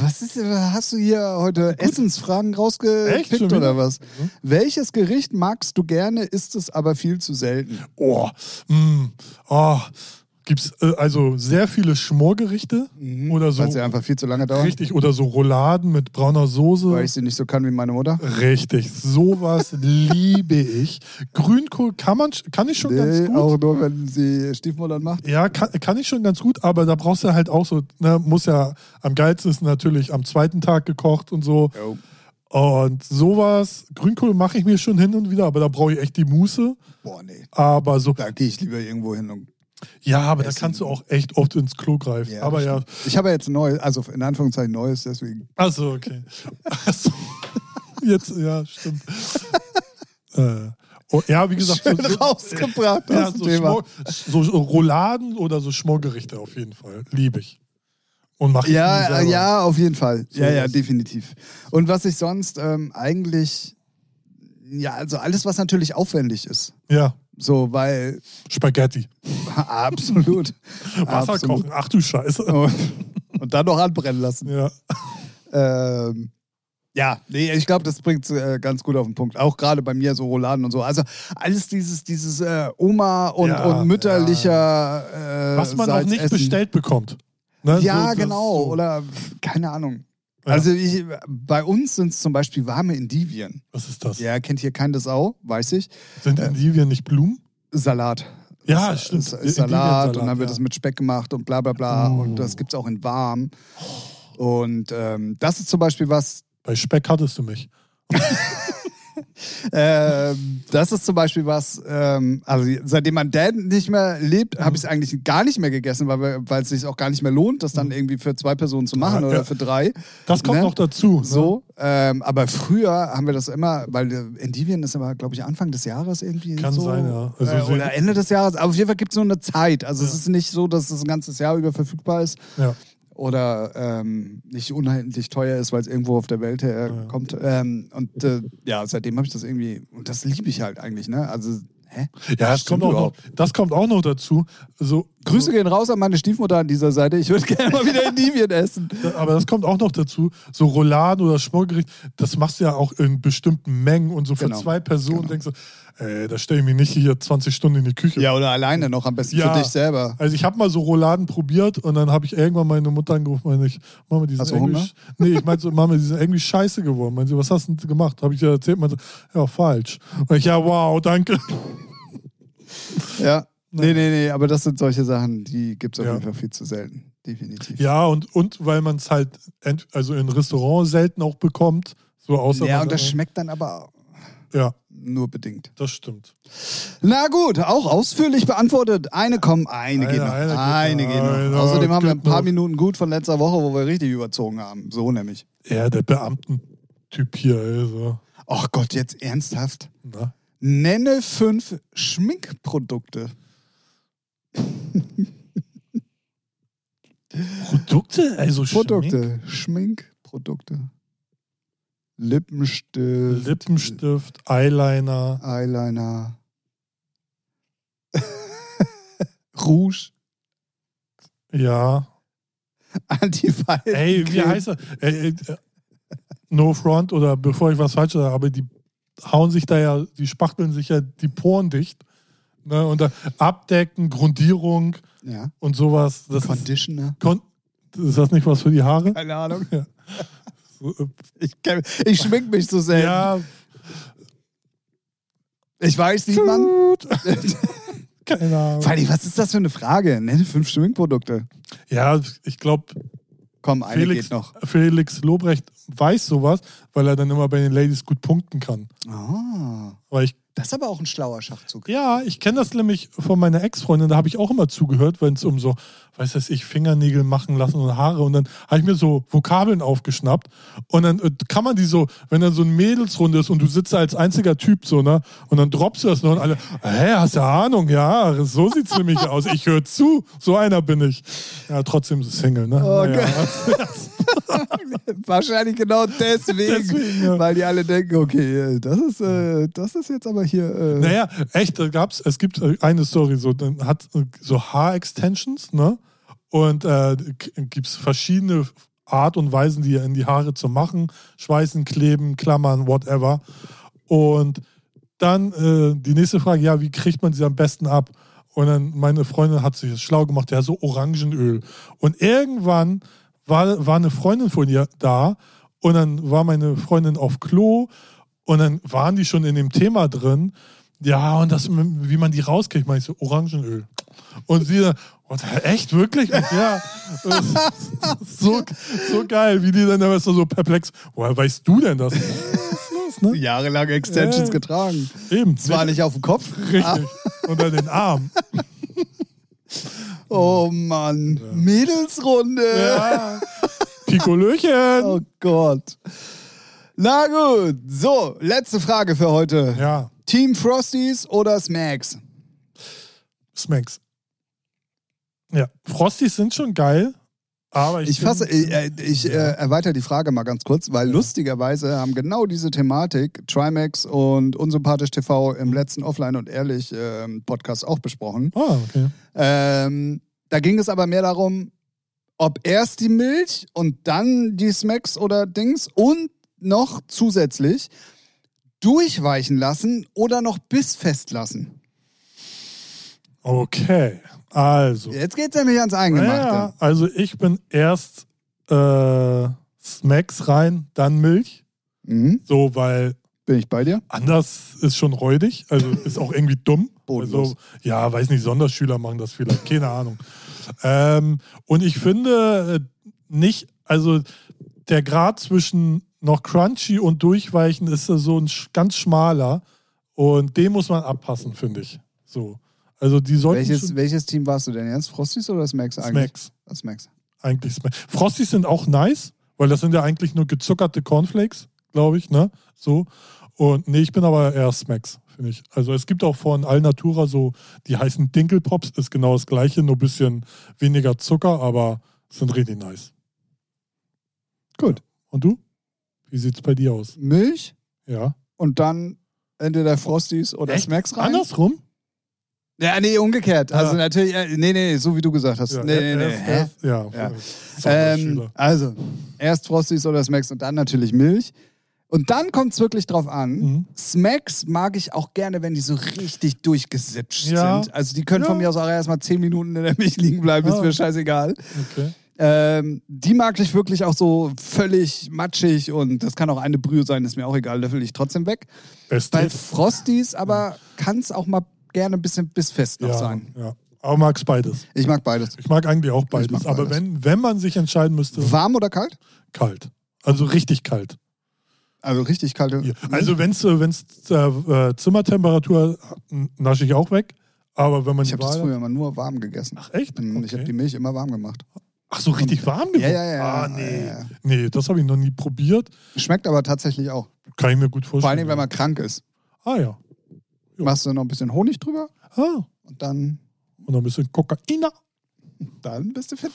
Was ist, hast du hier heute Essensfragen Echt? Schon rausgepickt oder was? Mhm. Welches Gericht magst du gerne, isst es aber viel zu selten? Oh, mm, oh. Gibt's äh, also sehr viele Schmorgerichte oder so. Weil sie einfach viel zu lange dauern? Richtig, oder so Rouladen mit brauner Soße. Weil ich sie nicht so kann wie meine Mutter? Richtig, sowas liebe ich. Grünkohl kann man, kann ich schon ganz Nee, gut. auch nur, wenn sie Stiefmuttern macht. Ja, kann, kann ich schon ganz gut, aber da brauchst du halt auch so, ne, muss ja, am geilsten ist natürlich am zweiten Tag gekocht und so. Und sowas, Grünkohl mache ich mir schon hin und wieder, aber da brauche ich echt die Muße. Boah, nee. Aber so, Da gehe ich lieber irgendwo hin und ja, aber da Essen. kannst du auch echt oft ins Klo greifen. Ja, aber ja. Ich habe ja jetzt neues, also in Anführungszeichen neues, deswegen. Achso, okay. Achso. Jetzt, ja, stimmt. äh, oh, ja, wie gesagt, Schön so, rausgebracht, ja, so, Thema. So Rouladen oder so Schmorgerichte auf jeden Fall. Liebe ich. Und mache ich Ja, selber. ja, auf jeden Fall. So ja, ja, definitiv. Und was ich sonst ähm, eigentlich, ja, also alles, was natürlich aufwendig ist. Ja, So, weil Spaghetti. absolut. Wasser absolut. kochen. Ach du Scheiße. Und, und dann noch anbrennen lassen. Ja. Ähm, ja, nee, ich glaube, das bringt äh, ganz gut auf den Punkt. Auch gerade bei mir so Rouladen und so. Also alles dieses, dieses äh, Oma und, Ja, und mütterlicher äh, Was man auch nicht Salzessen. bestellt bekommt. Ne? Ja, So, genau. so. Oder keine Ahnung. Ja. Also ich, bei uns sind es zum Beispiel warme Endivien. Was ist das? Ja, kennt hier keine Sau, weiß ich. Sind Endivien nicht Blumen? Salat. Ja, Das stimmt. Endivien-Salat, Salat und dann wird ja. es mit Speck gemacht und bla bla bla. Oh. Und das gibt es auch in warm. Und ähm, das ist zum Beispiel was, Bei Speck hattest du mich. ähm, das ist zum Beispiel was, ähm, also seitdem mein Dad nicht mehr lebt, habe ich es eigentlich gar nicht mehr gegessen, weil, es sich auch gar nicht mehr lohnt, das dann irgendwie für zwei Personen zu machen Ja, oder ja. für drei. Das kommt Ne? noch dazu. ne? So, ähm, aber früher haben wir das immer, weil Endivien ist immer, glaube ich, Anfang des Jahres irgendwie. Kann so, sein, ja. Also äh, oder Ende des Jahres. Aber auf jeden Fall gibt es nur eine Zeit. Also es ist nicht so, dass es ein ganzes Jahr über verfügbar ist Ja. Oder ähm, nicht unheimlich teuer ist, weil es irgendwo auf der Welt herkommt. Ähm, und äh, ja, seitdem habe ich das irgendwie, und das liebe ich halt eigentlich, ne? Also, hä? Ja, das Stimmt kommt, auch noch, das kommt auch noch dazu. So, Grüße gehen raus an meine Stiefmutter an dieser Seite. Ich würde gerne mal wieder Endivien essen. Aber das kommt auch noch dazu. So Rouladen oder Schmorgericht, das machst du ja auch in bestimmten Mengen und so für Genau. zwei Personen Genau. denkst du, ey, da stelle ich mich nicht hier 20 Stunden in die Küche. Ja, oder alleine noch am besten Ja. für dich selber. Also ich habe mal so Rouladen probiert und dann habe ich irgendwann meine Mutter angerufen, meine ich, Mama, die sind Hast du irgendwie, Hunger? sch- nee, ich meinte so, Mama, die sind irgendwie scheiße geworden. Meinte sie, was hast du denn gemacht? Habe ich ihr erzählt, meinte, ja, falsch. Und ich, ja, wow, danke. Ja. Nee, nee, nee, aber das sind solche Sachen, die gibt es auf Ja. jeden Fall viel zu selten. Definitiv. Ja, und, und weil man es halt also in Restaurants selten auch bekommt. So außer Ja, und das schmeckt dann aber Ja, nur bedingt. das stimmt. Na gut, auch ausführlich beantwortet. Eine kommen, eine, Eine, geht noch. eine geht Eine noch. geht noch. Eine Außerdem haben wir ein geht paar noch. Minuten gut von letzter Woche, wo wir richtig überzogen haben. So nämlich. Ja, der Beamtentyp hier, also. Ach Gott, jetzt ernsthaft. Na? Nenne fünf Schminkprodukte. Produkte? Also Schmink, Produkte. Schminkprodukte. Lippenstift. Lippenstift, Eyeliner. Eyeliner. Rouge. Ja. Antifalten. Ey, wie heißt? Ey, ey, äh, no front oder bevor ich was falsch sage, aber die hauen sich da ja, die spachteln sich ja die Poren dicht. Ne? Und abdecken, Grundierung Ja. und sowas. Das ist, Conditioner. Kon ist das nicht was für die Haare? Keine Ahnung. So, äh, Ich, kenn- ich schmink mich so selten. ja, Ich weiß nicht, Mann. keine Ahnung. Fanny, was ist das für eine Frage? Nenne fünf Schminkprodukte. Ja, ich glaube, Komm, eine Felix, geht noch. Felix Lobrecht weiß sowas, weil er dann immer bei den Ladies gut punkten kann. Ah, Weil ich das ist aber auch ein schlauer Schachzug. Ja, ich kenne das nämlich von meiner Ex-Freundin, da habe ich auch immer zugehört, wenn es um so, weiß das ich, Fingernägel machen lassen und Haare und dann habe ich mir so Vokabeln aufgeschnappt und dann äh, kann man die so, wenn dann so eine Mädelsrunde ist und du sitzt da als einziger Typ so, ne, und dann droppst du das noch und alle, hä, hast du Ahnung? Ja, so sieht's nämlich aus. Ich höre zu, so einer bin ich. Ja, trotzdem Single, ne? Oh, Naja. Wahrscheinlich genau deswegen, Deswegen, ja. weil die alle denken, okay, das ist, äh, das ist jetzt aber hier. Äh, Naja, echt, da gab's, es gibt äh, eine Story, so, dann hat äh, so Haarextensions, ne? Und äh, gibt es verschiedene Art und Weisen, die in die Haare zu machen. Schweißen, kleben, klammern, whatever. Und dann äh, die nächste Frage, ja, wie kriegt man sie am besten ab? Und dann meine Freundin hat sich das schlau gemacht, ja, so Orangenöl. Und irgendwann war, war eine Freundin von ihr da und dann war meine Freundin auf Klo und dann waren die schon in dem Thema drin. Ja, und das, wie man die rauskriegt, meine ich so, Orangenöl. Und sie dann, echt, wirklich? Ja, so, so geil, wie die dann da so perplex, woher weißt du denn das? Was ist los, ne? Jahrelang Extensions Ja. getragen. Eben. Zwar nicht auf dem Kopf. Richtig. Unter den Arm. Oh Mann. Mädelsrunde. Ja. Pikolöchen. Oh Gott. Na gut. So, letzte Frage für heute. Ja, Team Frosties oder Smacks? Smacks. Ja, Frosties sind schon geil, aber ich, Ich fasse, bin- äh, ich äh, Ja. erweitere die Frage mal ganz kurz, weil lustigerweise haben genau diese Thematik Trimax und Unsympathisch TV im letzten Offline und Ehrlich ähm, Podcast auch besprochen. Ah, okay. Ähm, da ging es aber mehr darum, ob erst die Milch und dann die Smacks oder Dings und noch zusätzlich durchweichen lassen oder noch bissfest lassen. Okay, also. Jetzt geht's nämlich ans Eingemachte. Ja, also ich bin erst äh, Smacks rein, dann Milch. Mhm. So, weil Bin ich bei dir? anders ist schon räudig. Also ist auch irgendwie dumm. Bodenlos. Also, ja, weiß nicht, Sonderschüler machen das vielleicht, keine Ahnung. Ähm, und ich finde äh, nicht, also der Grad zwischen noch crunchy und durchweichen ist so ein ganz schmaler. Und den muss man abpassen, finde ich. So. Also die sollten Welches, welches Team warst du denn jetzt? Frosties oder Smacks eigentlich? Smacks. Ah, Smacks. eigentlich Smacks. Frosties sind auch nice, weil das sind ja eigentlich nur gezuckerte Cornflakes, glaube ich, ne? So. Und nee, ich bin aber eher Smacks, finde ich. Also es gibt auch von Alnatura so, die heißen Dinkelpops, ist genau das gleiche, nur ein bisschen weniger Zucker, aber sind richtig nice. Gut. Und du? Wie sieht's bei dir aus? Milch Ja. und dann entweder Frosties oder Echt? Smacks rein. Andersrum? Ja, nee, umgekehrt. Ja. Also natürlich, äh, nee, nee, so wie du gesagt hast. Ja, nee, nee, nee. Hä? erst- ja. Ja. Ähm, Sonderschüler. also, erst Frosties oder Smacks und dann natürlich Milch. Und dann kommt es wirklich drauf an. Mhm. Smacks mag ich auch gerne, wenn die so richtig durchgesipscht Ja. sind. Also die können von Ja. mir aus auch erstmal 10 Minuten in der Milch liegen bleiben, ist Ah. mir scheißegal. Okay. Ähm, die mag ich wirklich auch so völlig matschig und das kann auch eine Brühe sein, ist mir auch egal, löffel ich trotzdem weg. Beste. Bei Frosties aber kann es auch mal gerne ein bisschen bissfest noch ja, sein. ja. Aber mag's beides. Ich mag beides. Ich mag eigentlich auch beides. mag Aber beides. wenn, wenn man sich entscheiden müsste, Warm oder kalt? kalt. Also richtig kalt. Also richtig kalte. Ja. Also wenn's äh, wenn's äh, äh, Zimmertemperatur äh, nasche ich auch weg. Aber wenn man ich habe das früher immer nur warm gegessen. Ach echt? Mm, Ich habe Okay. die Milch immer warm gemacht. Ach so, richtig warm Ja, gemacht? ja, ja. Ah, nee. Ja, ja. Nee, das habe ich noch nie probiert. Schmeckt aber tatsächlich auch. Kann ich mir gut vorstellen. Vor allem, wenn man krank ist. Ah ja. Ja. Machst du noch ein bisschen Honig drüber Ah. und dann, Und noch ein bisschen Kokain. dann bist du fit.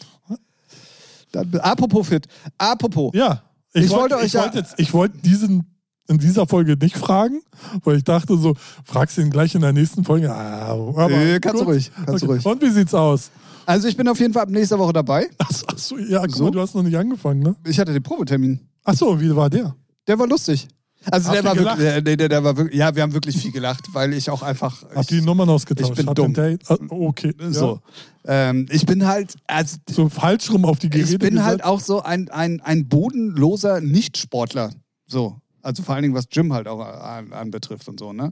Dann, apropos fit. Apropos. Ja. Ich wollt- wollte euch ich ja- wollte jetzt, ich wollte diesen in dieser Folge nicht fragen, weil ich dachte so, fragst du ihn gleich in der nächsten Folge. Ah, aber Nö, kannst du ruhig, kannst du ruhig. Und wie sieht's aus? Also ich bin auf jeden Fall ab nächster Woche dabei. Achso, achso ja, guck So? mal, du hast noch nicht angefangen, ne? Ich hatte den Probetermin. Achso, wie war der? Der war lustig. Also Habt der war gelacht? wirklich, der, der, der war wirklich, ja, wir haben wirklich viel gelacht, weil ich auch einfach. Habt ich, ihr die Nummern ausgetauscht? ich bin Habt dumm. Date? Ah, okay. so. Ähm, ich bin halt, also. So falsch rum auf die Geräte ich bin gesetzt. halt auch so ein, ein, ein bodenloser Nichtsportler. So. Also vor allen Dingen, was Gym halt auch an, anbetrifft und so, ne?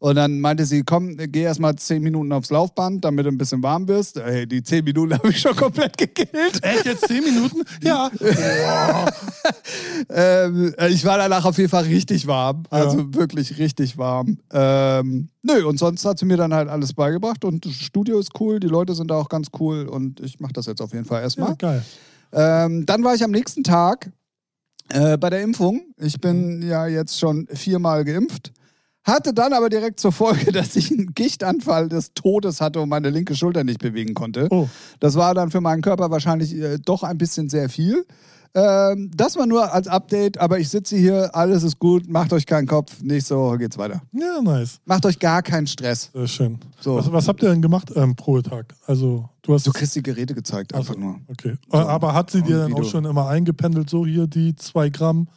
Und dann meinte sie, komm, geh erst mal zehn Minuten aufs Laufband, damit du ein bisschen warm wirst. Ey, die zehn Minuten habe ich schon komplett gekillt. Echt jetzt zehn Minuten? Ja. Ähm, ich war danach auf jeden Fall richtig warm. Also wirklich richtig warm. Ähm, nö, und sonst hat sie mir dann halt alles beigebracht und das Studio ist cool, die Leute sind da auch ganz cool und ich mache das jetzt auf jeden Fall erstmal. ja, geil. Ähm, dann war ich am nächsten Tag äh, bei der Impfung. Ich bin ja jetzt schon viermal geimpft. Hatte dann aber direkt zur Folge, dass ich einen Gichtanfall des Todes hatte und meine linke Schulter nicht bewegen konnte. Oh, Das war dann für meinen Körper wahrscheinlich äh, doch ein bisschen sehr viel. Ähm, das war nur als Update, aber ich sitze hier, alles ist gut, macht euch keinen Kopf, nächste Woche geht's weiter. ja, nice. Macht euch gar keinen Stress. Sehr schön. So. Was, was habt ihr denn gemacht ähm, pro Tag? Also, du hast. Du kriegst die Geräte gezeigt, Ach einfach so, nur. Okay. So. Aber hat sie dir dann auch schon immer eingependelt, so hier die zwei Gramm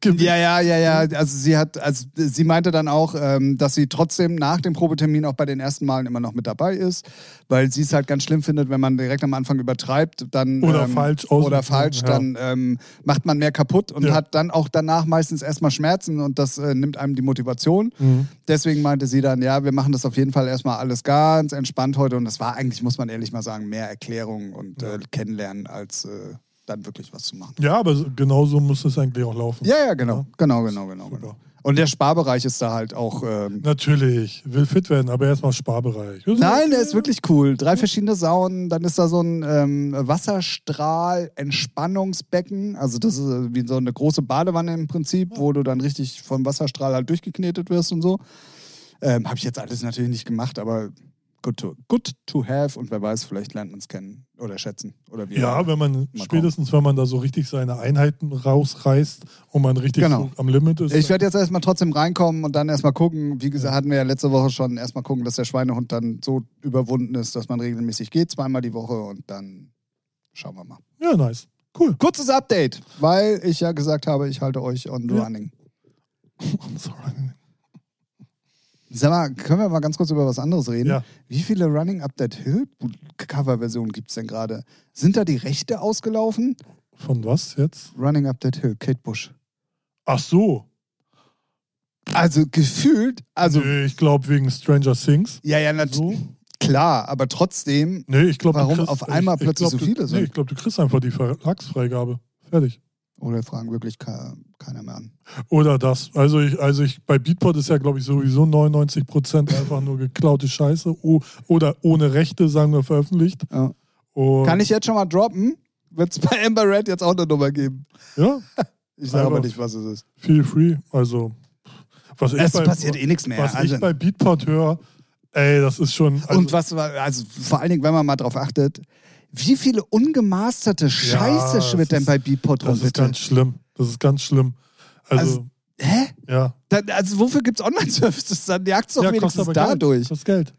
Gewicht? Ja, ja, ja, ja. Also sie hat, also sie meinte dann auch, ähm, dass sie trotzdem nach dem Probetermin auch bei den ersten Malen immer noch mit dabei ist, weil sie es halt ganz schlimm findet, wenn man direkt am Anfang übertreibt, dann Oder ähm, falsch oder falsch, ja. dann ähm, macht man mehr kaputt und Ja. hat dann auch danach meistens erstmal Schmerzen und das äh, nimmt einem die Motivation. Mhm. Deswegen meinte sie dann, ja, wir machen das auf jeden Fall erstmal alles ganz entspannt heute und das war eigentlich, muss man ehrlich mal sagen, mehr Erklärung und äh, Kennenlernen als äh, dann wirklich was zu machen. Ja, aber so- genau so muss es eigentlich auch laufen. Ja, ja, genau, genau, genau, genau. Super. genau. Und der Sparbereich ist da halt auch. Ähm, Natürlich, will fit werden, aber erstmal Sparbereich. Nein, der ist wirklich cool. Drei verschiedene Saunen, dann ist da so ein ähm, Wasserstrahl-Entspannungsbecken. Also das ist äh, wie so eine große Badewanne im Prinzip, wo du dann richtig vom Wasserstrahl halt durchgeknetet wirst und so. Ähm, Habe ich jetzt alles natürlich nicht gemacht, aber good to, good to have und wer weiß, vielleicht lernt man es kennen oder schätzen. Oder wie Ja, wenn man spätestens, wenn man da so richtig seine Einheiten rausreißt und man richtig Genau. so am Limit ist. Ich werde jetzt erstmal trotzdem reinkommen und dann erstmal gucken. Wie gesagt, hatten wir ja letzte Woche schon erstmal gucken, dass der Schweinehund dann so überwunden ist, dass man regelmäßig geht, zweimal die Woche und dann schauen wir mal. ja, nice. Cool. Kurzes Update, weil ich ja gesagt habe, ich halte euch on the Ja. running. Sorry. Sag mal, können wir mal ganz kurz über was anderes reden? Ja. Wie viele Running Up That Hill Coverversionen gibt es denn gerade? Sind da die Rechte ausgelaufen? Von was jetzt? Running Up That Hill, Kate Bush. Ach so. Also gefühlt, also nee, ich glaube wegen Stranger Things. ja, ja, natürlich. So. Klar, aber trotzdem, Nee, ich glaube, Warum auf einmal ich, ich plötzlich glaub, so du- viele sind? Nee, ich glaube, du kriegst einfach die Verlagsfreigabe. Fertig. oder fragen wirklich keiner mehr an. Oder das. Also ich, also ich bei Beatport ist ja, glaube ich, sowieso 99% einfach nur geklaute Scheiße. O, oder ohne Rechte, sagen wir, veröffentlicht. Ja. Kann ich jetzt schon mal droppen? Wird es bei Amber Red jetzt auch eine Nummer geben? Ja, Ich sage aber nicht, was es ist. feel free. Also, was ich Es bei, passiert eh nichts mehr. was Also, ich bei Beatport höre, ey, das ist schon. Also, und was also vor allen Dingen, wenn man mal drauf achtet, wie viele ungemasterte Scheiße das schwirrt denn bei Beatport rum, das ist bitte? ganz schlimm. Das ist ganz schlimm. Also, Also, Hä? ja. Da, also wofür gibt es Online-Services? Dann jagt es doch ja, wenigstens dadurch. Kostet Geld.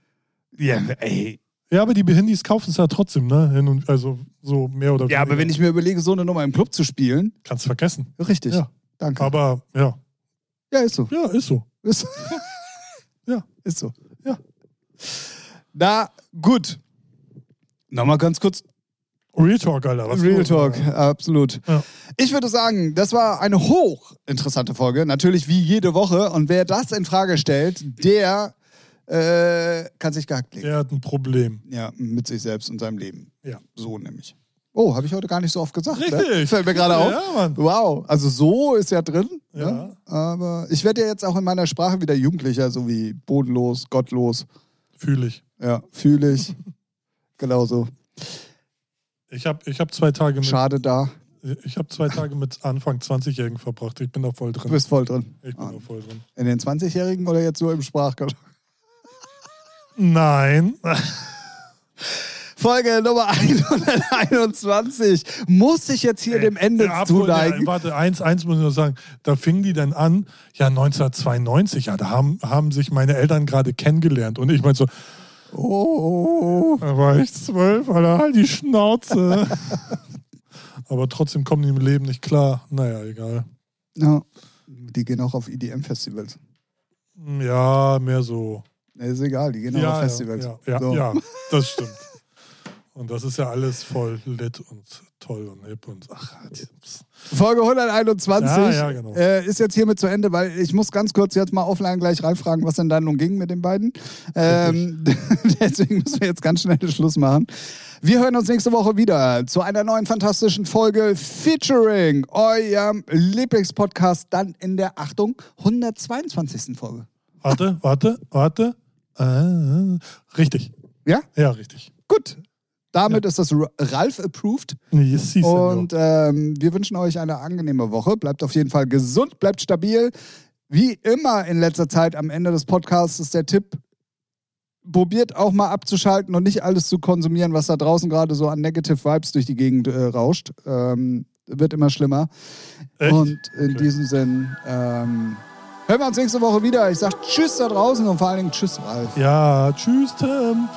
Ja, ey. Ja, aber die Behindis kaufen es ja trotzdem, ne? Also so mehr oder ja, aber wenn ich mir überlege, so eine Nummer im Club zu spielen, Kannst vergessen. richtig. Ja. Danke. Aber ja, ja, ist so. ja, ist so. Ist, Ja. ist so. Ja. Na, gut. Nochmal ganz kurz Real Talk, Alter. Was Real? Talk, absolut. Ja. Ich würde sagen, das war eine hochinteressante Folge, natürlich wie jede Woche. Und wer das in Frage stellt, der äh, kann sich gehackt legen. Der hat ein Problem. Ja, mit sich selbst und seinem Leben. Ja. So nämlich. Oh, habe ich heute gar nicht so oft gesagt. Ne? Richtig. Fällt mir gerade auf. Ja, Mann. Wow, also so ist ja drin. Ja. Ne? Aber ich werde ja jetzt auch in meiner Sprache wieder jugendlicher, so wie bodenlos, gottlos. Fühle ich. Ja, fühle ich. Genauso. Ich habe ich hab zwei Tage mit, Schade da. ich hab zwei Tage mit Anfang 20-Jährigen verbracht. Ich bin da voll Du drin. bist voll drin. Ich bin Ah. da voll drin. In den 20-Jährigen oder jetzt nur im Sprachgebrauch? Nein. Folge Nummer 121 muss ich jetzt hier dem Ende Ja, zuneigen. Ja, warte, eins, eins muss ich noch sagen. Da fingen die dann an, ja, 1992, ja, da haben, haben sich meine Eltern gerade kennengelernt. Und ich meinte so, Oh, da war ich zwölf, Alter, halt die Schnauze. Aber trotzdem kommen die im Leben nicht klar. Naja, egal. ja. Die gehen auch auf EDM-Festivals. Ja, mehr so. Ist egal, die gehen auch Ja, auf ja, Festivals. ja, ja, So. ja, das stimmt. Und das ist ja alles voll lit und toll und hip und ach. Folge 121 Ja, ja, genau. äh, ist jetzt hiermit zu Ende, weil ich muss ganz kurz jetzt mal offline gleich reinfragen, was denn da nun ging mit den beiden. Ähm, deswegen müssen wir jetzt ganz schnell Schluss machen. Wir hören uns nächste Woche wieder zu einer neuen fantastischen Folge Featuring eurem Lieblingspodcast dann in der Achtung 122. Folge. warte, warte, warte. Äh, richtig. Ja? Ja, richtig. Gut. Damit ist das Ralf approved. Yes, Und ähm, wir wünschen euch eine angenehme Woche. Bleibt auf jeden Fall gesund, bleibt stabil. Wie immer in letzter Zeit am Ende des Podcasts ist der Tipp, probiert auch mal abzuschalten und nicht alles zu konsumieren, was da draußen gerade so an Negative Vibes durch die Gegend äh, rauscht. Ähm, wird immer schlimmer. Echt? Und in Okay. diesem Sinn ähm, hören wir uns nächste Woche wieder. Ich sage Tschüss da draußen und vor allen Dingen Tschüss, Ralf. Ja, tschüss, Tim.